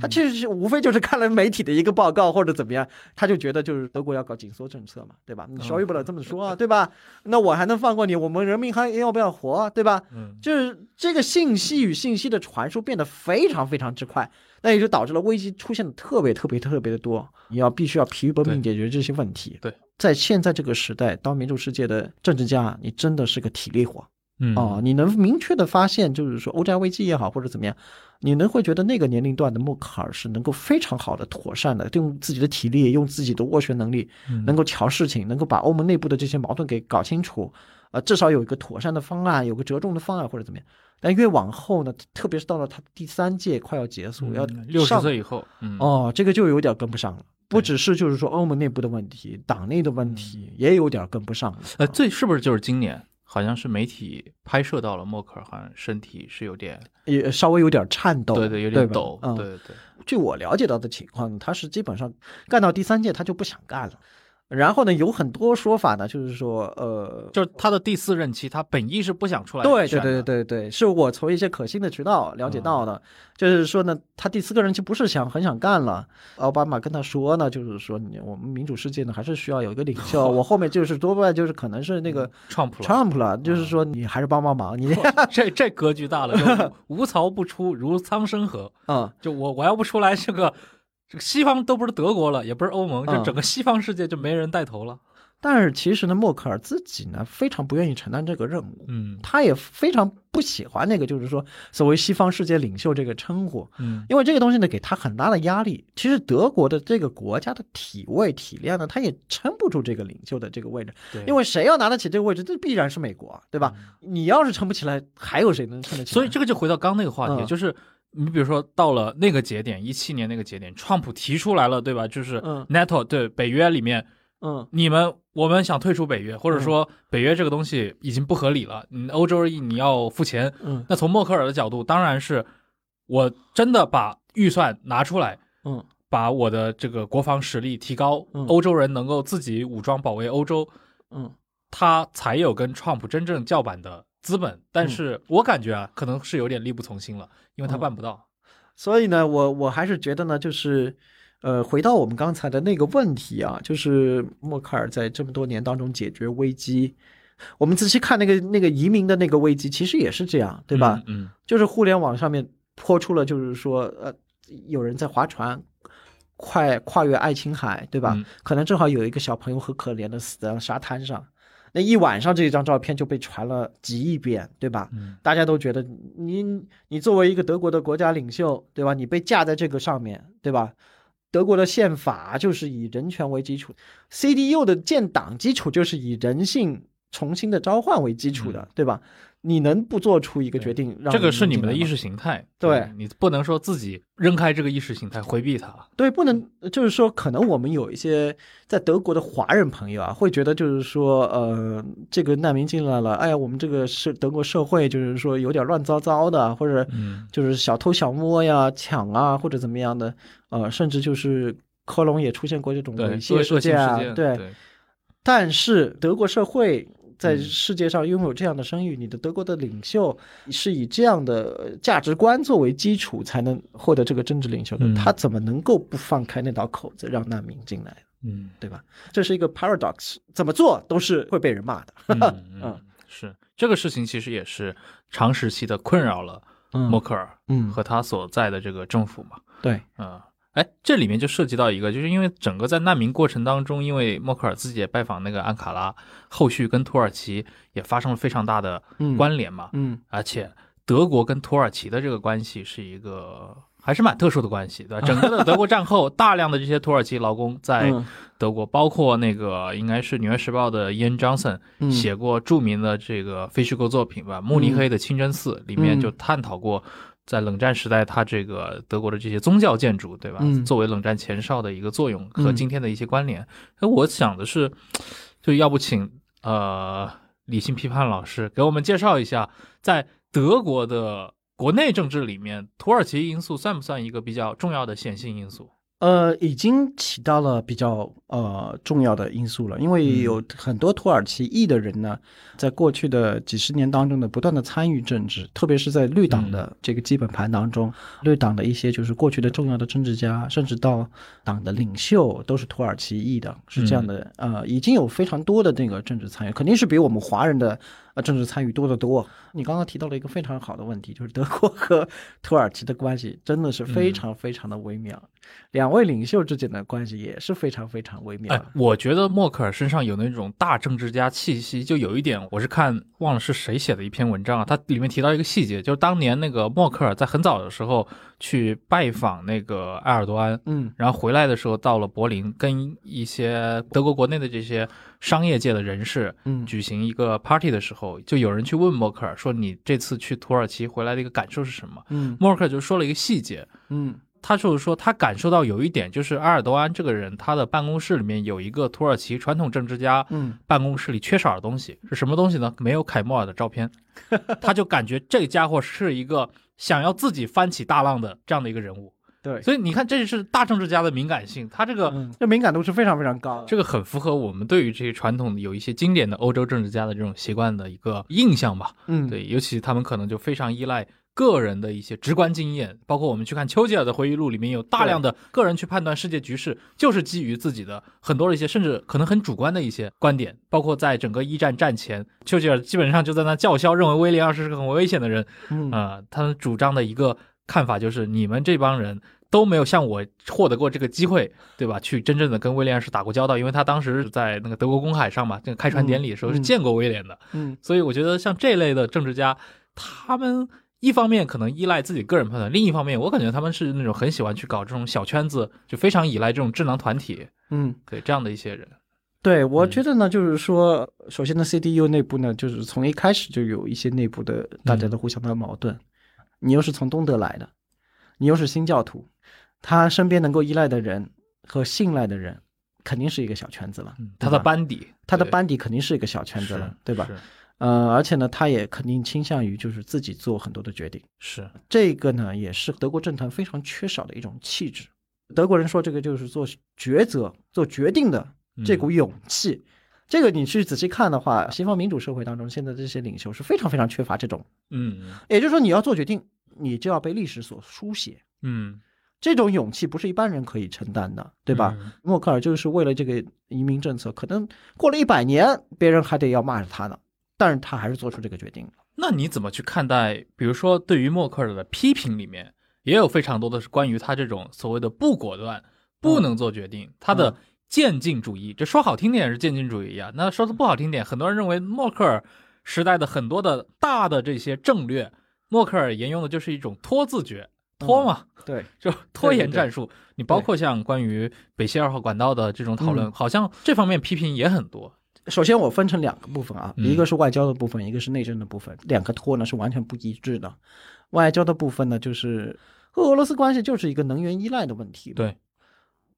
他其实是无非就是看了媒体的一个报告或者怎么样，他就觉得就是德国要搞紧缩政策嘛，对吧？你稍微不能这么说啊，对吧？那我还能放过你？我们人民还要不要活，对吧？嗯，就是这个信息与信息的传输变得非常非常之快，那也就导致了危机出现的特别特别特别的多。你要必须要疲于奔命解决这些问题。对，在现在这个时代，当民主世界的政治家，你真的是个体力活。嗯哦，你能明确的发现，就是说欧债危机也好，或者怎么样，你能会觉得那个年龄段的默克尔是能够非常好的、妥善的，用自己的体力、用自己的斡旋能力，能够调事情，能够把欧盟内部的这些矛盾给搞清楚，呃，至少有一个妥善的方案，有个折中的方案或者怎么样。但越往后呢，特别是到了他第三届快要结束，要六十岁以后，哦，这个就有点跟不上了。不只是就是说欧盟内部的问题，党内的问题也有点跟不上了。呃，这是不是就是今年？好像是媒体拍摄到了默克尔，好像身体是有点，也稍微有点颤抖，对对，有点抖，对对。据我了解到的情况，他是基本上干到第三届他就不想干了，然后呢，有很多说法呢，就是说，呃，就是他的第四任期，他本意是不想出来对对对对对，是我从一些可信的渠道了解到的，就是说呢，他第四个任期不是想很想干了，奥巴马跟他说呢，就是说你我们民主世界呢还是需要有一个领袖，我后面就是多半就是可能是那个 Trump 了，就是说你还是帮帮忙，你。这这格局大了，就无槽不出如苍生河，嗯，就我我要不出来这个。这个西方都不是德国了，也不是欧盟，就整个西方世界就没人带头了。但是其实呢，默克尔自己呢非常不愿意承担这个任务，嗯，他也非常不喜欢那个就是说所谓西方世界领袖这个称呼，嗯，因为这个东西呢给他很大的压力。其实德国的这个国家的体位体量呢，他也撑不住这个领袖的这个位置，因为谁要拿得起这个位置，这必然是美国，对吧？你要是撑不起来，还有谁能撑得起？所以这个就回到刚那个话题，就是。你比如说，到了那个节点，一七年那个节点，川普提出来了，对吧？就是 NATO 对北约里面，嗯，你们我们想退出北约，或者说北约这个东西已经不合理了，你欧洲你要付钱。嗯，那从默克尔的角度，当然是我真的把预算拿出来，嗯，把我的这个国防实力提高，欧洲人能够自己武装保卫欧洲，嗯，他才有跟川普真正叫板的。资本，但是我感觉啊，可能是有点力不从心了，因为他办不到。所以呢，我我还是觉得呢，就是，呃，回到我们刚才的那个问题啊，就是默克尔在这么多年当中解决危机，我们仔细看那个那个移民的那个危机，其实也是这样，对吧？嗯，就是互联网上面泼出了，就是说，呃，有人在划船，快跨越爱琴海，对吧？可能正好有一个小朋友很可怜的死在了沙滩上。那一晚上这一张照片就被传了几亿遍，对吧？大家都觉得你你作为一个德国的国家领袖，对吧？你被架在这个上面对吧？德国的宪法就是以人权为基础，CDU 的建党基础就是以人性重新的召唤为基础的，对吧？你能不做出一个决定？这个是你们的意识形态，对你不能说自己扔开这个意识形态，回避它。对，不能就是说，可能我们有一些在德国的华人朋友啊，会觉得就是说，呃，这个难民进来了，哎呀，我们这个是德国社会，就是说有点乱糟糟的，或者就是小偷小摸呀、抢啊，或者怎么样的，呃，甚至就是科隆也出现过这种猥亵事件啊，对。但是德国社会。在世界上拥有这样的声誉，你的德国的领袖是以这样的价值观作为基础才能获得这个政治领袖的，他怎么能够不放开那道口子让难民进来？嗯，对吧？这是一个 paradox，怎么做都是会被人骂的。嗯，是这个事情其实也是长时期的困扰了默克尔，嗯，和他所在的这个政府嘛。对，嗯。哎，这里面就涉及到一个，就是因为整个在难民过程当中，因为默克尔自己也拜访那个安卡拉，后续跟土耳其也发生了非常大的关联嘛，嗯，而且德国跟土耳其的这个关系是一个还是蛮特殊的关系，对吧？整个的德国战后，大量的这些土耳其劳工在德国，包括那个应该是《纽约时报》的 Ian Johnson 写过著名的这个非虚构作品吧，《慕尼黑的清真寺》里面就探讨过。在冷战时代，它这个德国的这些宗教建筑，对吧？作为冷战前哨的一个作用和今天的一些关联。那我想的是，就要不请呃理性批判老师给我们介绍一下，在德国的国内政治里面，土耳其因素算不算一个比较重要的显性因素？呃，已经起到了比较呃重要的因素了，因为有很多土耳其裔的人呢，在过去的几十年当中呢，不断的参与政治，特别是在绿党的这个基本盘当中，绿党的一些就是过去的重要的政治家，甚至到党的领袖都是土耳其裔的，是这样的，呃，已经有非常多的那个政治参与，肯定是比我们华人的。啊，政治参与多得多。你刚刚提到了一个非常好的问题，就是德国和土耳其的关系真的是非常非常的微妙，两位领袖之间的关系也是非常非常微妙。哎，我觉得默克尔身上有那种大政治家气息，就有一点，我是看忘了是谁写的一篇文章啊，他里面提到一个细节，就是当年那个默克尔在很早的时候去拜访那个埃尔多安，嗯，然后回来的时候到了柏林，跟一些德国国内的这些。商业界的人士，嗯，举行一个 party 的时候，就有人去问默克尔说：“你这次去土耳其回来的一个感受是什么？”嗯，默克尔就说了一个细节，嗯，他就是说他感受到有一点，就是埃尔多安这个人，他的办公室里面有一个土耳其传统政治家，嗯，办公室里缺少的东西是什么东西呢？没有凯莫尔的照片，他就感觉这家伙是一个想要自己翻起大浪的这样的一个人物。对，所以你看，这是大政治家的敏感性，他这个这敏感度是非常非常高的。这个很符合我们对于这些传统的有一些经典的欧洲政治家的这种习惯的一个印象吧。嗯，对，尤其他们可能就非常依赖个人的一些直观经验，包括我们去看丘吉尔的回忆录里面有大量的个人去判断世界局势，就是基于自己的很多的一些甚至可能很主观的一些观点。包括在整个一战战前，丘吉尔基本上就在那叫嚣，认为威廉二世是个很危险的人。嗯啊，他主张的一个。看法就是，你们这帮人都没有像我获得过这个机会，对吧？去真正的跟威廉二世打过交道，因为他当时在那个德国公海上嘛，这个开船典礼的时候是见过威廉的。嗯，所以我觉得像这类的政治家，他们一方面可能依赖自己个人判断，另一方面我感觉他们是那种很喜欢去搞这种小圈子，就非常依赖这种智囊团体。嗯，对这样的一些人。对，我觉得呢，就是说，首先呢，CDU 内部呢，就是从一开始就有一些内部的大家的互相的矛盾。你又是从东德来的，你又是新教徒，他身边能够依赖的人和信赖的人，肯定是一个小圈子了。他的班底，他的班底肯定是一个小圈子了，对吧？呃，而且呢，他也肯定倾向于就是自己做很多的决定。是这个呢，也是德国政坛非常缺少的一种气质。德国人说这个就是做抉择、做决定的这股勇气。这个你去仔细看的话，西方民主社会当中，现在这些领袖是非常非常缺乏这种。嗯，也就是说，你要做决定。你就要被历史所书写，嗯，这种勇气不是一般人可以承担的，对吧？默克尔就是为了这个移民政策，可能过了一百年，别人还得要骂着他呢，但是他还是做出这个决定了。那你怎么去看待？比如说，对于默克尔的批评里面，也有非常多的是关于他这种所谓的不果断、不能做决定，他的渐进主义。这说好听点是渐进主义啊，那说的不好听点，很多人认为默克尔时代的很多的大的这些政略。默克尔沿用的就是一种拖字诀，拖嘛，对，就拖延战术。你包括像关于北溪二号管道的这种讨论，好像这方面批评也很多。首先，我分成两个部分啊，一个是外交的部分，一个是内政的部分。两个拖呢是完全不一致的。外交的部分呢，就是和俄罗斯关系就是一个能源依赖的问题。对。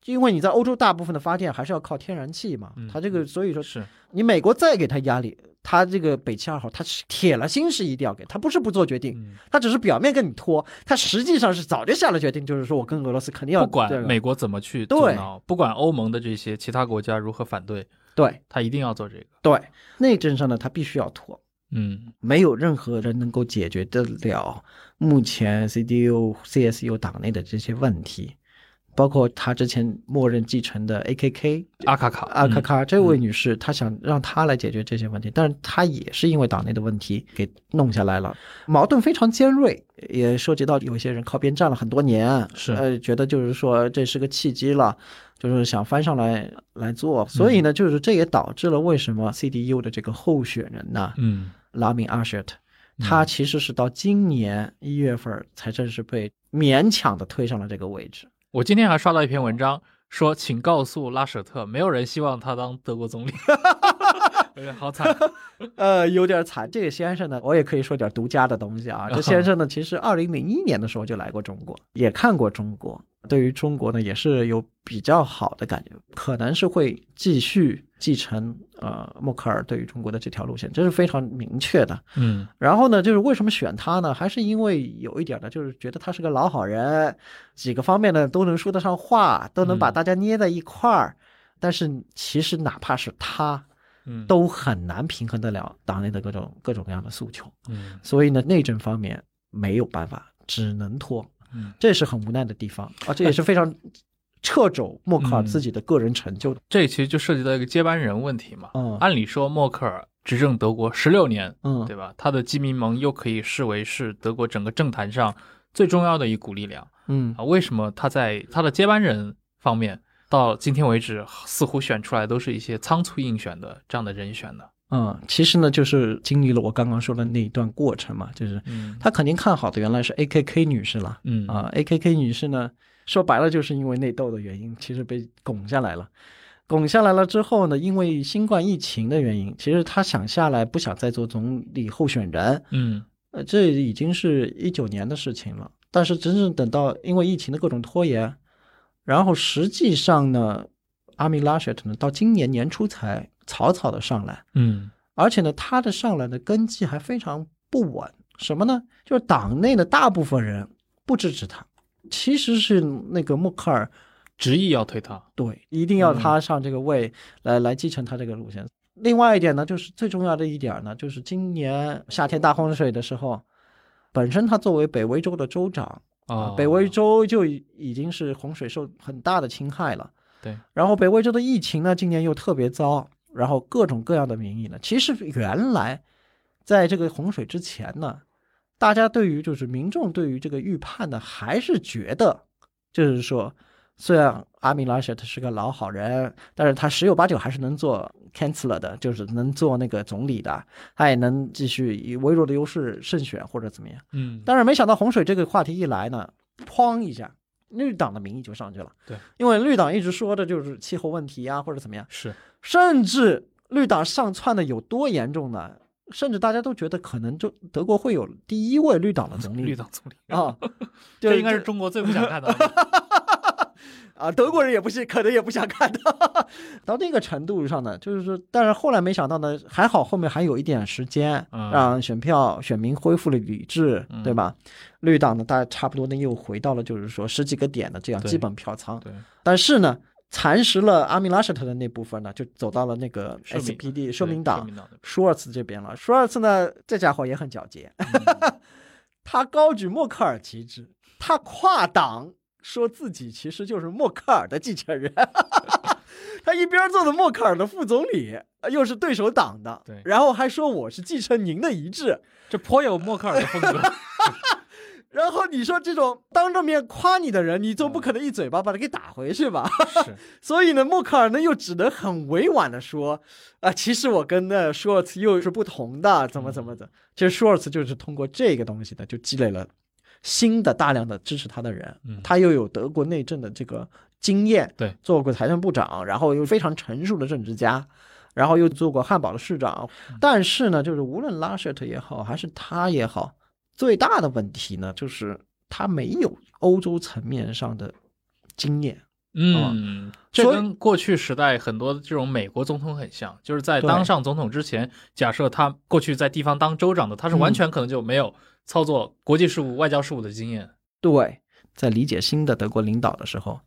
因为你在欧洲大部分的发电还是要靠天然气嘛，它这个所以说是。你美国再给他压力，他这个北七二号他是铁了心是一定要给他，不是不做决定，他只是表面跟你拖，他实际上是早就下了决定，就是说我跟俄罗斯肯定要不管美国怎么去阻挠，不管欧盟的这些其他国家如何反对，对他一定要做这个。对。内政上呢，他必须要拖，嗯，没有任何人能够解决得了目前 CDU、CSU 党内的这些问题。包括他之前默认继承的 AKK 阿卡卡。阿卡卡这位女士，她想让她来解决这些问题，但是她也是因为党内的问题给弄下来了，矛盾非常尖锐，也涉及到有些人靠边站了很多年，是。呃觉得就是说这是个契机了，就是想翻上来来做，所以呢，就是这也导致了为什么 CDU 的这个候选人呢，嗯，拉明阿舍特，他其实是到今年一月份才正式被勉强的推上了这个位置。我今天还刷到一篇文章，说请告诉拉舍特，没有人希望他当德国总理，好惨，呃，有点惨。这个先生呢，我也可以说点独家的东西啊。这先生呢，其实二零零一年的时候就来过中国，也看过中国。对于中国呢，也是有比较好的感觉，可能是会继续继承呃默克尔对于中国的这条路线，这是非常明确的。嗯，然后呢，就是为什么选他呢？还是因为有一点呢，就是觉得他是个老好人，几个方面呢都能说得上话，都能把大家捏在一块儿。但是其实哪怕是他，嗯，都很难平衡得了党内的各种各种各样的诉求。嗯，所以呢，内政方面没有办法，只能拖。嗯这是很无奈的地方啊，这也是非常掣肘默克尔自己的个人成就的。这其实就涉及到一个接班人问题嘛。嗯，按理说默克尔执政德国十六年，嗯，对吧？他的基民盟又可以视为是德国整个政坛上最重要的一股力量。嗯啊，为什么他在他的接班人方面到今天为止似乎选出来都是一些仓促应选的这样的人选呢？嗯，其实呢，就是经历了我刚刚说的那一段过程嘛，就是他肯定看好的原来是 A K K 女士了，嗯。啊，A K K 女士呢，说白了就是因为内斗的原因，其实被拱下来了，拱下来了之后呢，因为新冠疫情的原因，其实他想下来不想再做总理候选人，嗯，呃，这已经是一九年的事情了，但是真正等到因为疫情的各种拖延，然后实际上呢，阿米拉舍特呢，到今年年初才。草草的上来，嗯，而且呢，他的上来的根基还非常不稳。什么呢？就是党内的大部分人不支持他，其实是那个默克尔执意要推他，对，一定要他上这个位来来继承他这个路线。另外一点呢，就是最重要的一点呢，就是今年夏天大洪水的时候，本身他作为北威州的州长啊，北威州就已经是洪水受很大的侵害了。对，然后北威州的疫情呢，今年又特别糟，然后各种各样的名义呢，其实原来在这个洪水之前呢，大家对于就是民众对于这个预判呢，还是觉得就是说。虽然阿米拉舍特是个老好人，但是他十有八九还是能做 chancellor 的，就是能做那个总理的，他也能继续以微弱的优势胜选或者怎么样。嗯，但是没想到洪水这个话题一来呢，砰一下，绿党的民意就上去了。对，因为绿党一直说的就是气候问题啊，或者怎么样。是，甚至绿党上窜的有多严重呢？甚至大家都觉得可能就德国会有第一位绿党的总理。绿党总理啊，这应该是中国最不想看到的。啊，德国人也不是，可能也不想看到。到那个程度上呢，就是说，但是后来没想到呢，还好后面还有一点时间，让选票选民恢复了理智，对吧？绿党呢，大概差不多呢又回到了就是说十几个点的这样基本票仓。对。但是呢，蚕食了阿米拉舍特的那部分呢，就走到了那个 SPD 社民党舒尔茨这边了。舒尔茨呢，这家伙也很狡黠，他高举默克尔旗帜，他跨党。说自己其实就是默克尔的继承人，他一边做的默克尔的副总理，又是对手党的，对，然后还说我是继承您的遗志，这颇有默克尔的风格。然后你说这种当着面夸你的人，你总不可能一嘴巴把他给打回去吧？是。所以呢，默克尔呢又只能很委婉的说，啊，其实我跟那舒尔茨又是不同的，怎么怎么的。其实舒尔茨就是通过这个东西呢，就积累了。新的大量的支持他的人，他又有德国内政的这个经验，对，做过财政部长，然后又非常成熟的政治家，然后又做过汉堡的市长。但是呢，就是无论拉舍特也好，还是他也好，最大的问题呢，就是他没有欧洲层面上的经验。嗯，这跟过去时代很多这种美国总统很像，就是在当上总统之前，假设他过去在地方当州长的，他是完全可能就没有。操作国际事务、外交事务的经验，对，在理解新的德国领导的时候，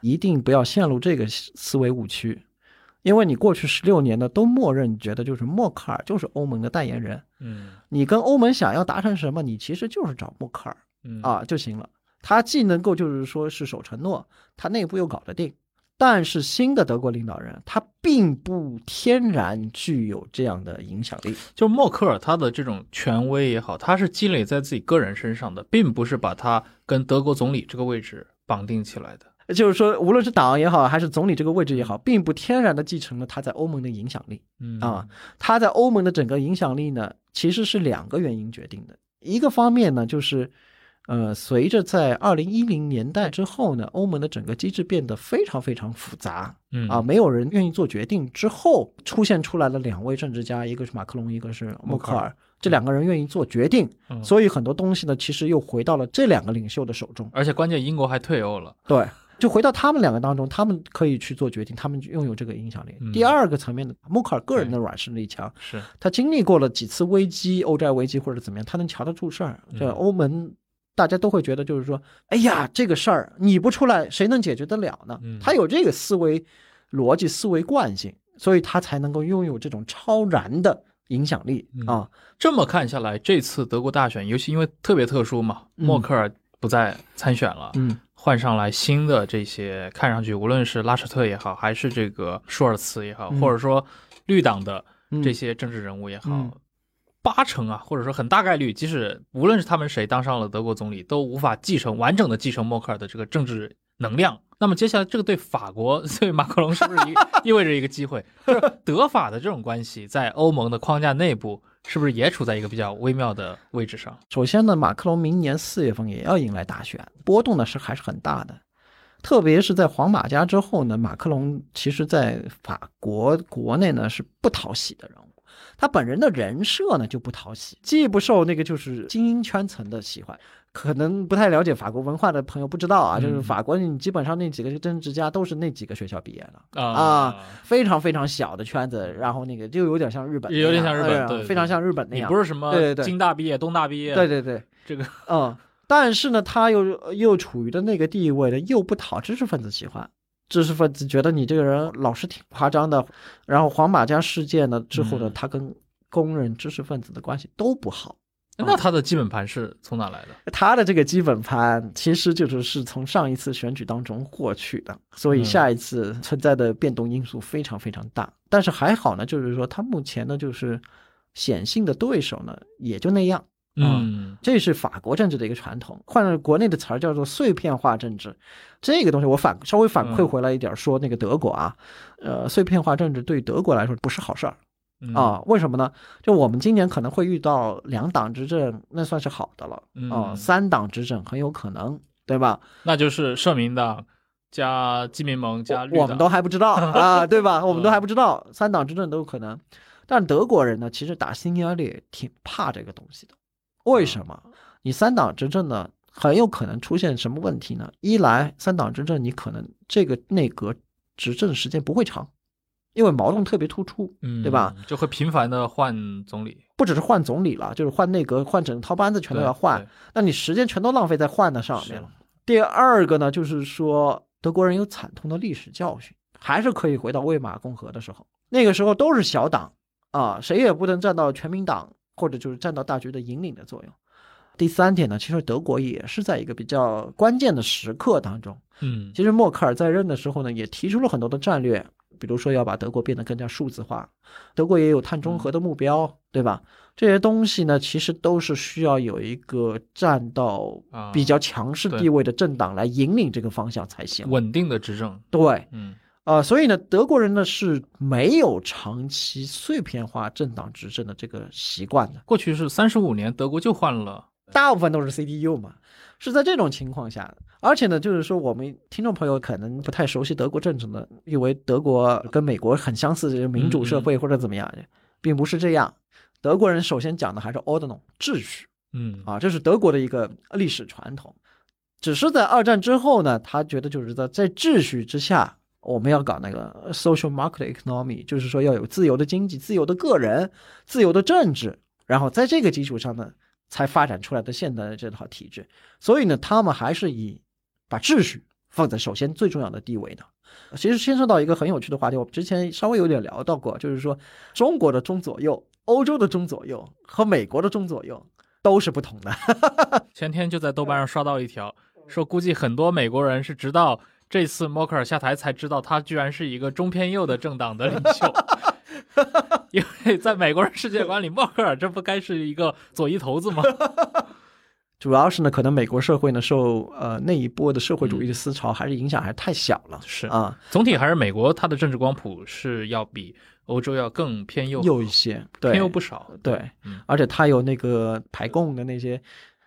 一定不要陷入这个思维误区，因为你过去十六年呢，都默认觉得就是默克尔就是欧盟的代言人，嗯，你跟欧盟想要达成什么，你其实就是找默克尔，啊就行了，他既能够就是说是守承诺，他内部又搞得定。但是新的德国领导人，他并不天然具有这样的影响力。就默克尔他的这种权威也好，他是积累在自己个人身上的，并不是把他跟德国总理这个位置绑定起来的。就是说，无论是党也好，还是总理这个位置也好，并不天然的继承了他在欧盟的影响力。嗯啊，他在欧盟的整个影响力呢，其实是两个原因决定的。一个方面呢，就是。呃，随着在二零一零年代之后呢，欧盟的整个机制变得非常非常复杂，嗯。啊，没有人愿意做决定。之后，出现出来了两位政治家，一个是马克龙，一个是默克尔，这两个人愿意做决定，所以很多东西呢，其实又回到了这两个领袖的手中，而且关键英国还退欧了，对，就回到他们两个当中，他们可以去做决定，他们拥有这个影响力。第二个层面的，默克尔个人的软实力强，是。他经历过了几次危机，欧债危机或者怎么样，他能瞧得住事儿，这欧盟。大家都会觉得，就是说，哎呀，这个事儿你不出来，谁能解决得了呢？他有这个思维逻辑、思维惯性，所以他才能够拥有这种超然的影响力啊。这么看下来，这次德国大选，尤其因为特别特殊嘛，默克尔不再参选了，嗯，换上来新的这些，看上去无论是拉舍特也好，还是这个舒尔茨也好，或者说绿党的这些政治人物也好。八成啊，或者说很大概率，即使无论是他们谁当上了德国总理，都无法继承完整的继承默克尔的这个政治能量。那么接下来这个对法国 对马克龙是不是意意味着一个机会？德法的这种关系在欧盟的框架内部是不是也处在一个比较微妙的位置上？首先呢，马克龙明年四月份也要迎来大选，波动呢是还是很大的，特别是在黄马甲之后呢，马克龙其实在法国国内呢是不讨喜的人物。他本人的人设呢就不讨喜，既不受那个就是精英圈层的喜欢，可能不太了解法国文化的朋友不知道啊，就是法国你基本上那几个政治家都是那几个学校毕业的啊，非常非常小的圈子，然后那个就有点像日本，也有点像日本，非常像日本那样，不是什么对对京大毕业、东大毕业，对对对，这个嗯，但是呢，他又又处于的那个地位呢，又不讨知识分子喜欢。知识分子觉得你这个人老是挺夸张的，然后黄马甲事件呢之后呢，他跟公认知识分子的关系都不好。那他的基本盘是从哪来的？他的这个基本盘其实就是是从上一次选举当中获取的，所以下一次存在的变动因素非常非常大。但是还好呢，就是说他目前呢，就是显性的对手呢也就那样。嗯，这是法国政治的一个传统，换了国内的词儿叫做碎片化政治。这个东西我反稍微反馈回来一点说，那个德国啊，呃，碎片化政治对德国来说不是好事儿。啊，为什么呢？就我们今年可能会遇到两党执政，那算是好的了啊。三党执政很有可能，对吧？那就是社民党加基民盟加绿我们都还不知道 啊，对吧？我们都还不知道，三党执政都有可能。但德国人呢，其实打心眼里挺怕这个东西的。为什么？你三党执政呢，很有可能出现什么问题呢？一来，三党执政，你可能这个内阁执政时间不会长。因为矛盾特别突出，嗯，对吧？就会频繁的换总理，不只是换总理了，就是换内阁，换整套班子，全都要换。那你时间全都浪费在换的上面了。第二个呢，就是说德国人有惨痛的历史教训，还是可以回到魏玛共和的时候，那个时候都是小党啊，谁也不能站到全民党或者就是占到大局的引领的作用。第三点呢，其实德国也是在一个比较关键的时刻当中，嗯，其实默克尔在任的时候呢，也提出了很多的战略。比如说要把德国变得更加数字化，德国也有碳中和的目标，对吧？这些东西呢，其实都是需要有一个占到比较强势地位的政党来引领这个方向才行。稳定的执政，对，嗯，啊，所以呢，德国人呢是没有长期碎片化政党执政的这个习惯的。过去是三十五年，德国就换了，大部分都是 CDU 嘛。是在这种情况下，而且呢，就是说我们听众朋友可能不太熟悉德国政治呢，以为德国跟美国很相似，就是民主社会或者怎么样，并不是这样。德国人首先讲的还是 ordnung 秩序，嗯啊，这是德国的一个历史传统。只是在二战之后呢，他觉得就是在在秩序之下，我们要搞那个 social market economy，就是说要有自由的经济、自由的个人、自由的政治，然后在这个基础上呢。才发展出来的现代的这套体制，所以呢，他们还是以把秩序放在首先最重要的地位的。其实牵涉到一个很有趣的话题，我们之前稍微有点聊到过，就是说中国的中左右、欧洲的中左右和美国的中左右都是不同的。前天就在豆瓣上刷到一条，说估计很多美国人是直到这次默克尔下台才知道，他居然是一个中偏右的政党的领袖。因为在美国人世界观里，默克尔这不该是一个左翼头子吗？主要是呢，可能美国社会呢受呃那一波的社会主义的思潮还是影响还是太小了。是啊，总体还是美国它的政治光谱是要比欧洲要更偏右右一些，偏右不少。对，而且它有那个排共的那些，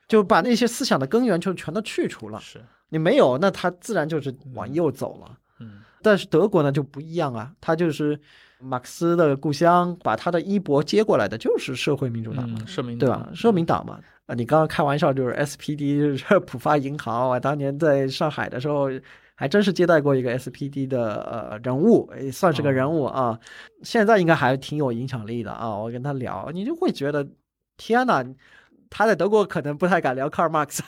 就把那些思想的根源就全都去除了。是你没有，那它自然就是往右走了。嗯，但是德国呢就不一样啊，它就是。马克思的故乡，把他的衣钵接过来的就是社会民主党嘛，社民对吧？社民党嘛，啊，你刚刚开玩笑就是 SPD，就是浦发银行。我当年在上海的时候，还真是接待过一个 SPD 的呃人物，也算是个人物啊。现在应该还挺有影响力的啊。我跟他聊，你就会觉得，天哪，他在德国可能不太敢聊卡尔马克思。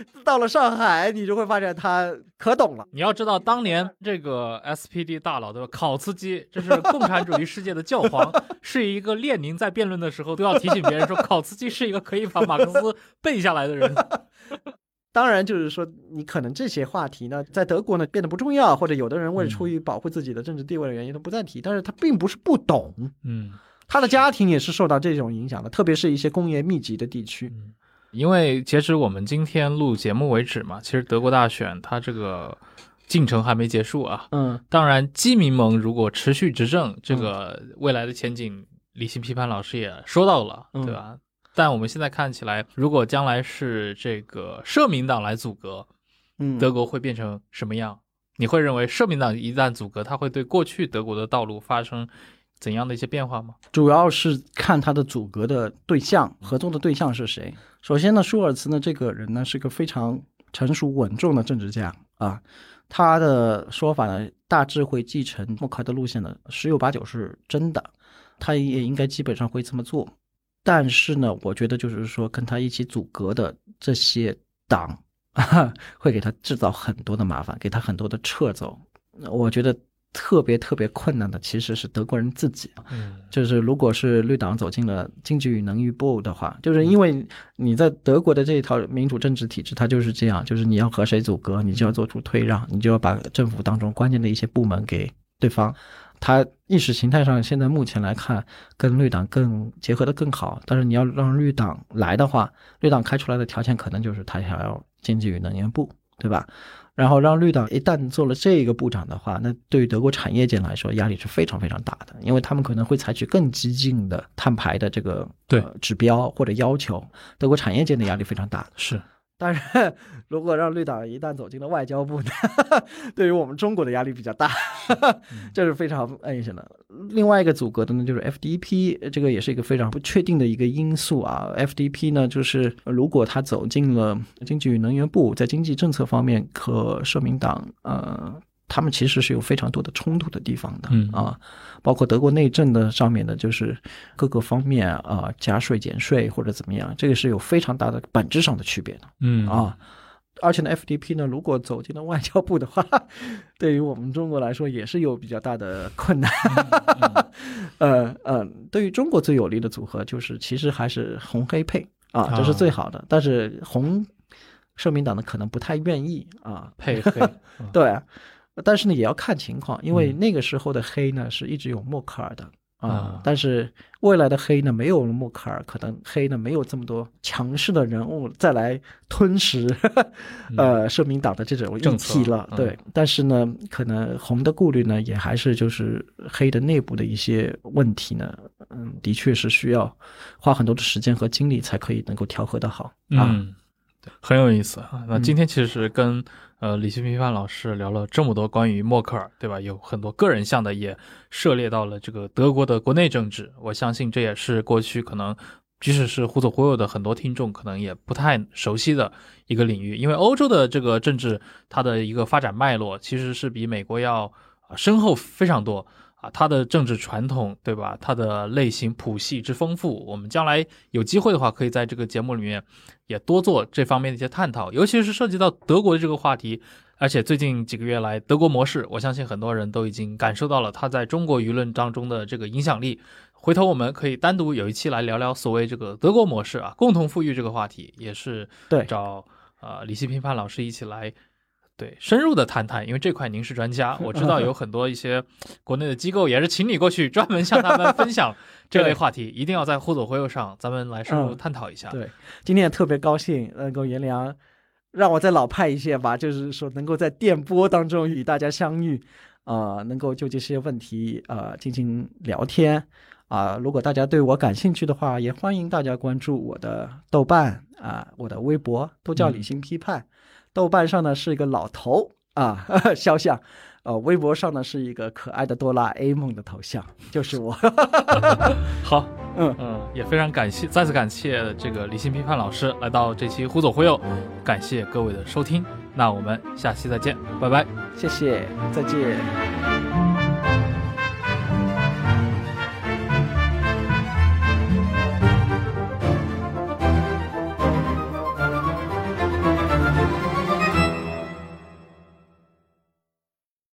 到了上海，你就会发现他可懂了。你要知道，当年这个 SPD 大佬对吧？考茨基，这是共产主义世界的教皇，是一个列宁在辩论的时候都要提醒别人说，考茨基是一个可以把马克思背下来的人。当然，就是说，你可能这些话题呢，在德国呢变得不重要，或者有的人为了出于保护自己的政治地位的原因，他不再提。但是他并不是不懂，嗯，他的家庭也是受到这种影响的，特别是一些工业密集的地区。因为截止我们今天录节目为止嘛，其实德国大选它这个进程还没结束啊。嗯，当然，基民盟如果持续执政，这个未来的前景，理性批判老师也说到了，对吧？但我们现在看起来，如果将来是这个社民党来阻隔，嗯，德国会变成什么样？你会认为社民党一旦阻隔，它会对过去德国的道路发生？怎样的一些变化吗？主要是看他的阻隔的对象，合作的对象是谁。首先呢，舒尔茨呢这个人呢是个非常成熟稳重的政治家啊，他的说法呢大致会继承默克的路线呢，十有八九是真的，他也应该基本上会这么做。但是呢，我觉得就是说跟他一起阻隔的这些党啊，会给他制造很多的麻烦，给他很多的撤走。我觉得。特别特别困难的其实是德国人自己，嗯，就是如果是绿党走进了经济与能源部的话，就是因为你在德国的这一套民主政治体制，它就是这样，就是你要和谁阻隔，你就要做出退让，你就要把政府当中关键的一些部门给对方。他意识形态上现在目前来看跟绿党更结合的更好，但是你要让绿党来的话，绿党开出来的条件可能就是他想要经济与能源部，对吧？然后让绿党一旦做了这个部长的话，那对于德国产业界来说压力是非常非常大的，因为他们可能会采取更激进的碳排的这个对指标或者要求，德国产业界的压力非常大。是。但是，如果让绿党一旦走进了外交部呢，对于我们中国的压力比较大，这是非常危险的。另外一个阻隔的呢，就是 FDP，这个也是一个非常不确定的一个因素啊。FDP 呢，就是如果他走进了经济与能源部，在经济政策方面和社民党，呃。他们其实是有非常多的冲突的地方的，嗯。啊，包括德国内政的上面的，就是各个方面啊，加税减税或者怎么样，这个是有非常大的本质上的区别的，嗯。啊，而且呢，FDP 呢，如果走进了外交部的话，对于我们中国来说也是有比较大的困难，呃呃，对于中国最有利的组合就是其实还是红黑配啊，这是最好的，但是红社民党呢可能不太愿意啊。配黑，对。但是呢，也要看情况，因为那个时候的黑呢是一直有默克尔的啊，但是未来的黑呢没有了默克尔，可能黑呢没有这么多强势的人物再来吞噬 呃社民党的这种政体了。对，但是呢，可能红的顾虑呢也还是就是黑的内部的一些问题呢，嗯，的确是需要花很多的时间和精力才可以能够调和的好啊。很有意思啊！那今天其实跟呃李希平范老师聊了这么多关于默克尔，对吧？有很多个人向的，也涉猎到了这个德国的国内政治。我相信这也是过去可能即使是忽左忽右的很多听众可能也不太熟悉的一个领域，因为欧洲的这个政治它的一个发展脉络其实是比美国要深厚非常多。啊，它的政治传统，对吧？它的类型谱系之丰富，我们将来有机会的话，可以在这个节目里面也多做这方面的一些探讨，尤其是涉及到德国的这个话题。而且最近几个月来，德国模式，我相信很多人都已经感受到了它在中国舆论当中的这个影响力。回头我们可以单独有一期来聊聊所谓这个德国模式啊，共同富裕这个话题，也是对找呃李希平潘老师一起来。对，深入的谈谈，因为这块您是专家，我知道有 很多一些国内的机构也是请你过去专门向他们分享 这类话题，一定要在互左互右上，咱们来深入探讨一下。对，今天也特别高兴能够颜良让我再老派一些吧，就是说能够在电波当中与大家相遇，啊，能够就这些问题啊进行聊天啊。如果大家对我感兴趣的话，也欢迎大家关注我的豆瓣啊，我的微博都叫理性批判。豆瓣上呢是一个老头啊 肖像，呃，微博上呢是一个可爱的哆啦 A 梦的头像，就是我。好，嗯嗯，也非常感谢，再次感谢这个理性批判老师来到这期忽左忽右，感谢各位的收听，那我们下期再见，拜拜，谢谢，再见。